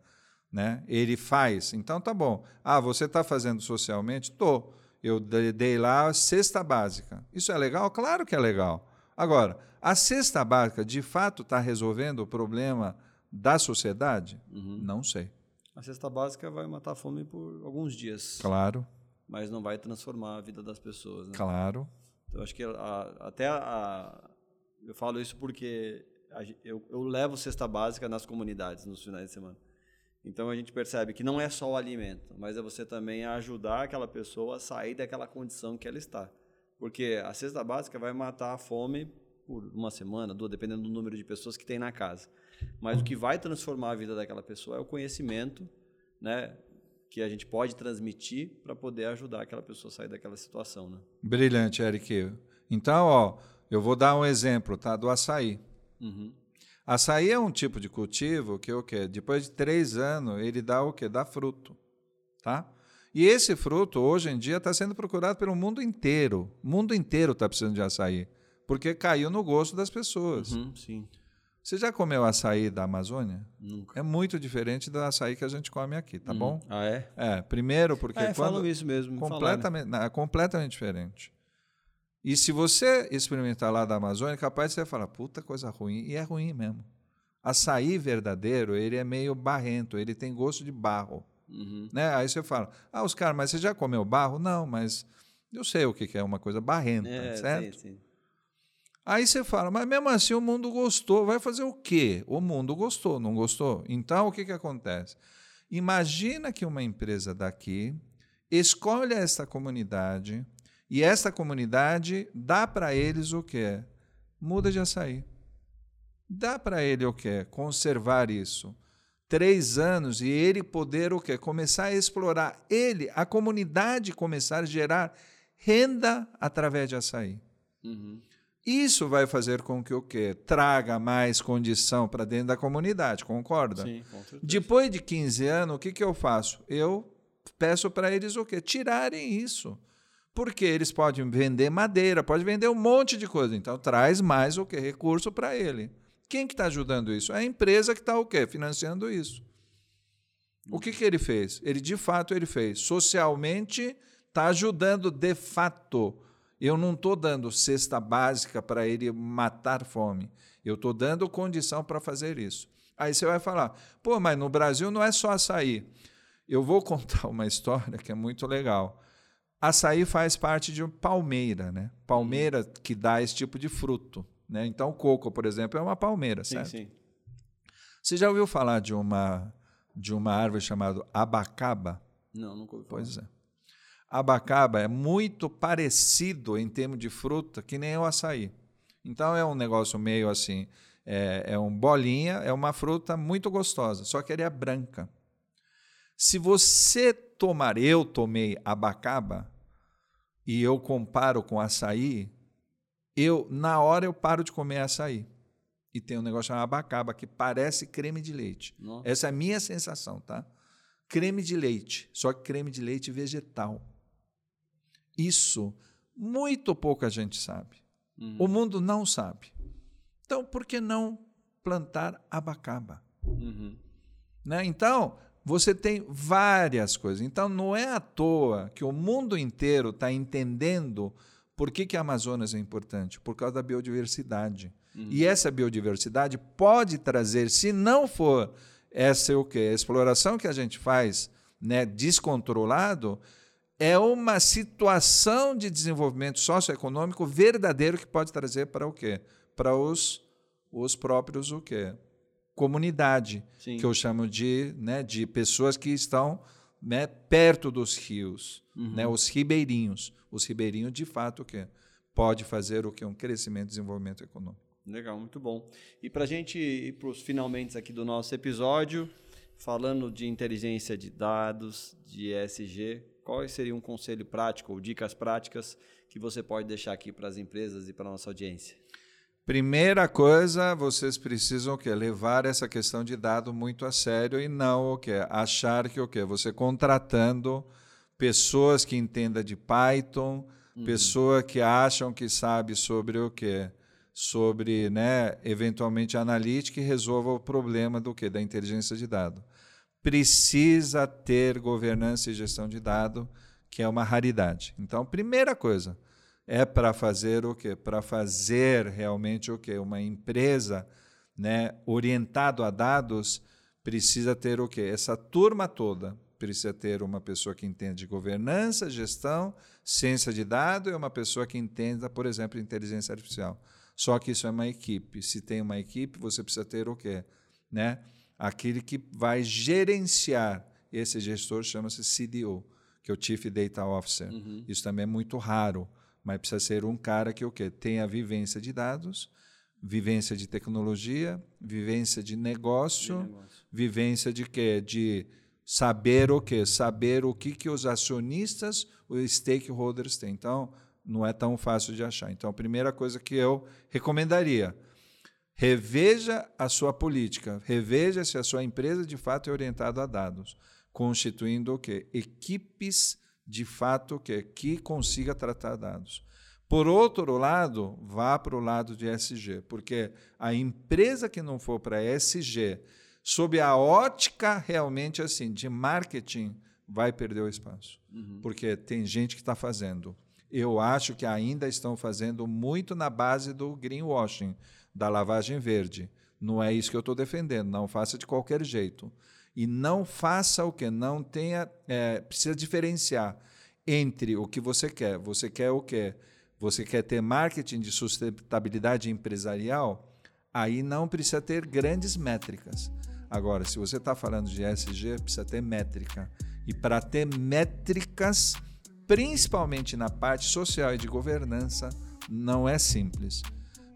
Né? Ele faz. Então, tá bom. Ah, você está fazendo socialmente? Tô. Eu de- dei lá a cesta básica. Isso é legal? Claro que é legal. Agora, a cesta básica de fato está resolvendo o problema da sociedade? Uhum. Não sei. A cesta básica vai matar a fome por alguns dias. Claro, mas não vai transformar a vida das pessoas. Né? claro. Então, eu acho que a- até a, eu falo isso porque eu, eu levo cesta básica nas comunidades nos finais de semana. Então a gente percebe que não é só o alimento, mas é você também ajudar aquela pessoa a sair daquela condição que ela está. Porque a cesta básica vai matar a fome por uma semana, duas, dependendo do número de pessoas que tem na casa. Mas o que vai transformar a vida daquela pessoa é o conhecimento, né, que a gente pode transmitir para poder ajudar aquela pessoa a sair daquela situação, né? Brilhante, Eric. Então, ó, eu vou dar um exemplo, tá, do açaí. Uhum. Açaí é um tipo de cultivo que o quê? Depois de três anos ele dá o quê? Dá fruto, tá? E esse fruto hoje em dia está sendo procurado pelo mundo inteiro. O mundo inteiro está precisando de açaí, porque caiu no gosto das pessoas. Uhum, sim. Você já comeu açaí da Amazônia? Nunca. É muito diferente do açaí que a gente come aqui, tá Uhum. bom? Ah, é? É, primeiro porque é, quando falam isso mesmo. completamente, não, é completamente diferente. E se você experimentar lá da Amazônia, capaz de você falar, puta coisa ruim, e é ruim mesmo. Açaí verdadeiro, ele é meio barrento, ele tem gosto de barro. Uhum. Né? Aí você fala, ah, os caras, mas você já comeu barro? Não, mas eu sei o que é uma coisa barrenta, É, certo? sim, sim. Aí você fala, mas mesmo assim o mundo gostou, vai fazer o quê? O mundo gostou, não gostou? Então o que, que acontece? Imagina que uma empresa daqui escolhe esta comunidade e esta comunidade dá para eles o quê? Muda de açaí. Dá para ele o quê? Conservar isso. Três anos e ele poder o quê? Começar a explorar. Ele, a comunidade começar a gerar renda através de açaí. Uhum. Isso vai fazer com que o quê? Traga mais condição para dentro da comunidade, concorda? Sim, com certeza. Depois de 15 anos, o que, que eu faço? Eu peço para eles o quê? Tirarem isso. Porque eles podem vender madeira, pode vender um monte de coisa. Então traz mais o quê? Recurso para ele. Quem que está ajudando isso? É a empresa que está o quê? Financiando isso. O que, que ele fez? Ele de fato ele fez. Socialmente está ajudando de fato. Eu não estou dando cesta básica para ele matar fome. Eu estou dando condição para fazer isso. Aí você vai falar, pô, mas no Brasil não é só açaí. Eu vou [LAUGHS] contar uma história que é muito legal. Açaí faz parte de palmeira, né? Palmeira que dá esse tipo de fruto. Né? Então, coco, por exemplo, é uma palmeira, Sim, certo? sim. Você já ouviu falar de uma, de uma árvore chamada abacaba? Não, nunca ouvi falar. Pois é. Abacaba é muito parecido em termos de fruta que nem o açaí. Então é um negócio meio assim, é, é um bolinha, é uma fruta muito gostosa, só que ele é branca. Se você tomar, eu tomei abacaba e eu comparo com açaí, eu na hora eu paro de comer açaí. E tem um negócio chamado abacaba que parece creme de leite. Nossa. Essa é a minha sensação, tá? Creme de leite, só que creme de leite vegetal. Isso muito pouca gente sabe. Uhum. O mundo não sabe. Então, por que não plantar abacaba? Uhum. Né? Então, você tem várias coisas. Então, não é à toa que o mundo inteiro está entendendo por que, que a Amazonas é importante por causa da biodiversidade. E essa biodiversidade pode trazer, se não for essa o quê? A exploração que a gente faz, né, descontrolado, é uma situação de desenvolvimento socioeconômico verdadeiro que pode trazer para o quê? Para os, os próprios o quê? Comunidade, Sim. que eu chamo de, né, de pessoas que estão né, perto dos rios, né, os ribeirinhos. Os ribeirinhos, de fato, o quê? Pode fazer o que? Um crescimento e desenvolvimento econômico. Legal, muito bom. E para a gente ir para os finalmente aqui do nosso episódio, falando de inteligência de dados, de ESG, qual seria um conselho prático ou dicas práticas que você pode deixar aqui para as empresas e para a nossa audiência? Primeira coisa, vocês precisam o quê? levar essa questão de dado muito a sério e não o quê? achar que o quê? você contratando pessoas que entendam de Python, Uhum. pessoas que acham que sabe sobre o quê? Sobre, né, eventualmente analítica e resolva o problema do quê? Da inteligência de dado. Precisa ter governança e gestão de dado, que é uma raridade. Então, primeira coisa, é para fazer o quê? Para fazer realmente o quê? Uma empresa, né, orientado a dados, precisa ter o quê? Essa turma toda precisa ter uma pessoa que entende de governança, gestão, ciência de dados e uma pessoa que entenda, por exemplo, inteligência artificial. Só que isso é uma equipe. Se tem uma equipe, você precisa ter o quê? Né? aquele que vai gerenciar. Esse gestor chama-se CDO, que é o Chief Data Officer. Uhum. Isso também é muito raro, mas precisa ser um cara que o quê? Tem a vivência de dados, vivência de tecnologia, vivência de negócio, de negócio. vivência de quê? De saber o quê? Saber o que, que os acionistas, os stakeholders têm. Então, não é tão fácil de achar. Então, a primeira coisa que eu recomendaria, reveja a sua política, reveja se a sua empresa de fato é orientada a dados, constituindo o quê? Equipes de fato que, que consiga tratar dados. Por outro lado, vá para o lado de SG, porque a empresa que não for para SG, sob a ótica realmente assim de marketing, vai perder o espaço. Uhum. Porque tem gente que está fazendo. Eu acho que ainda estão fazendo muito na base do greenwashing, da lavagem verde. Não é isso que eu estou defendendo. Não faça de qualquer jeito. E não faça o que? Não tenha. É, precisa diferenciar entre o que você quer. Você quer o quê? Você quer ter marketing de sustentabilidade empresarial? Aí não precisa ter grandes métricas. Agora, se você está falando de SG, precisa ter métrica. E para ter métricas, principalmente na parte social e de governança, não é simples.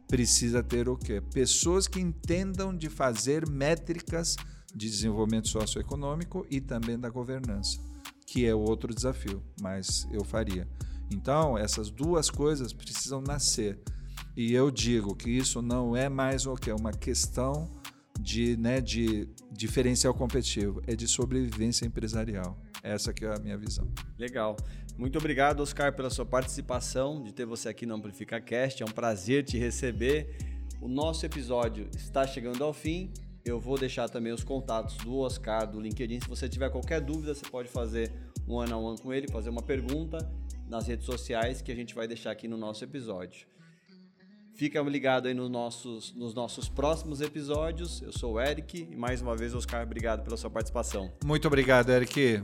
Precisa ter o quê? Pessoas que entendam de fazer métricas de desenvolvimento socioeconômico e também da governança, que é outro desafio, mas eu faria. Então, essas duas coisas precisam nascer. E eu digo que isso não é mais o que? Uma questão de, né, de diferencial competitivo, é de sobrevivência empresarial. Essa que é a minha visão. Legal. Muito obrigado, Oscar, pela sua participação, de ter você aqui no Amplifica Cast. É um prazer te receber. O nosso episódio está chegando ao fim. Eu vou deixar também os contatos do Oscar do LinkedIn. Se você tiver qualquer dúvida, você pode fazer um one on one com ele, fazer uma pergunta nas redes sociais que a gente vai deixar aqui no nosso episódio. Fica ligado aí nos nossos, nos nossos próximos episódios. Eu sou o Eric e mais uma vez, Oscar, obrigado pela sua participação. Muito obrigado, Eric.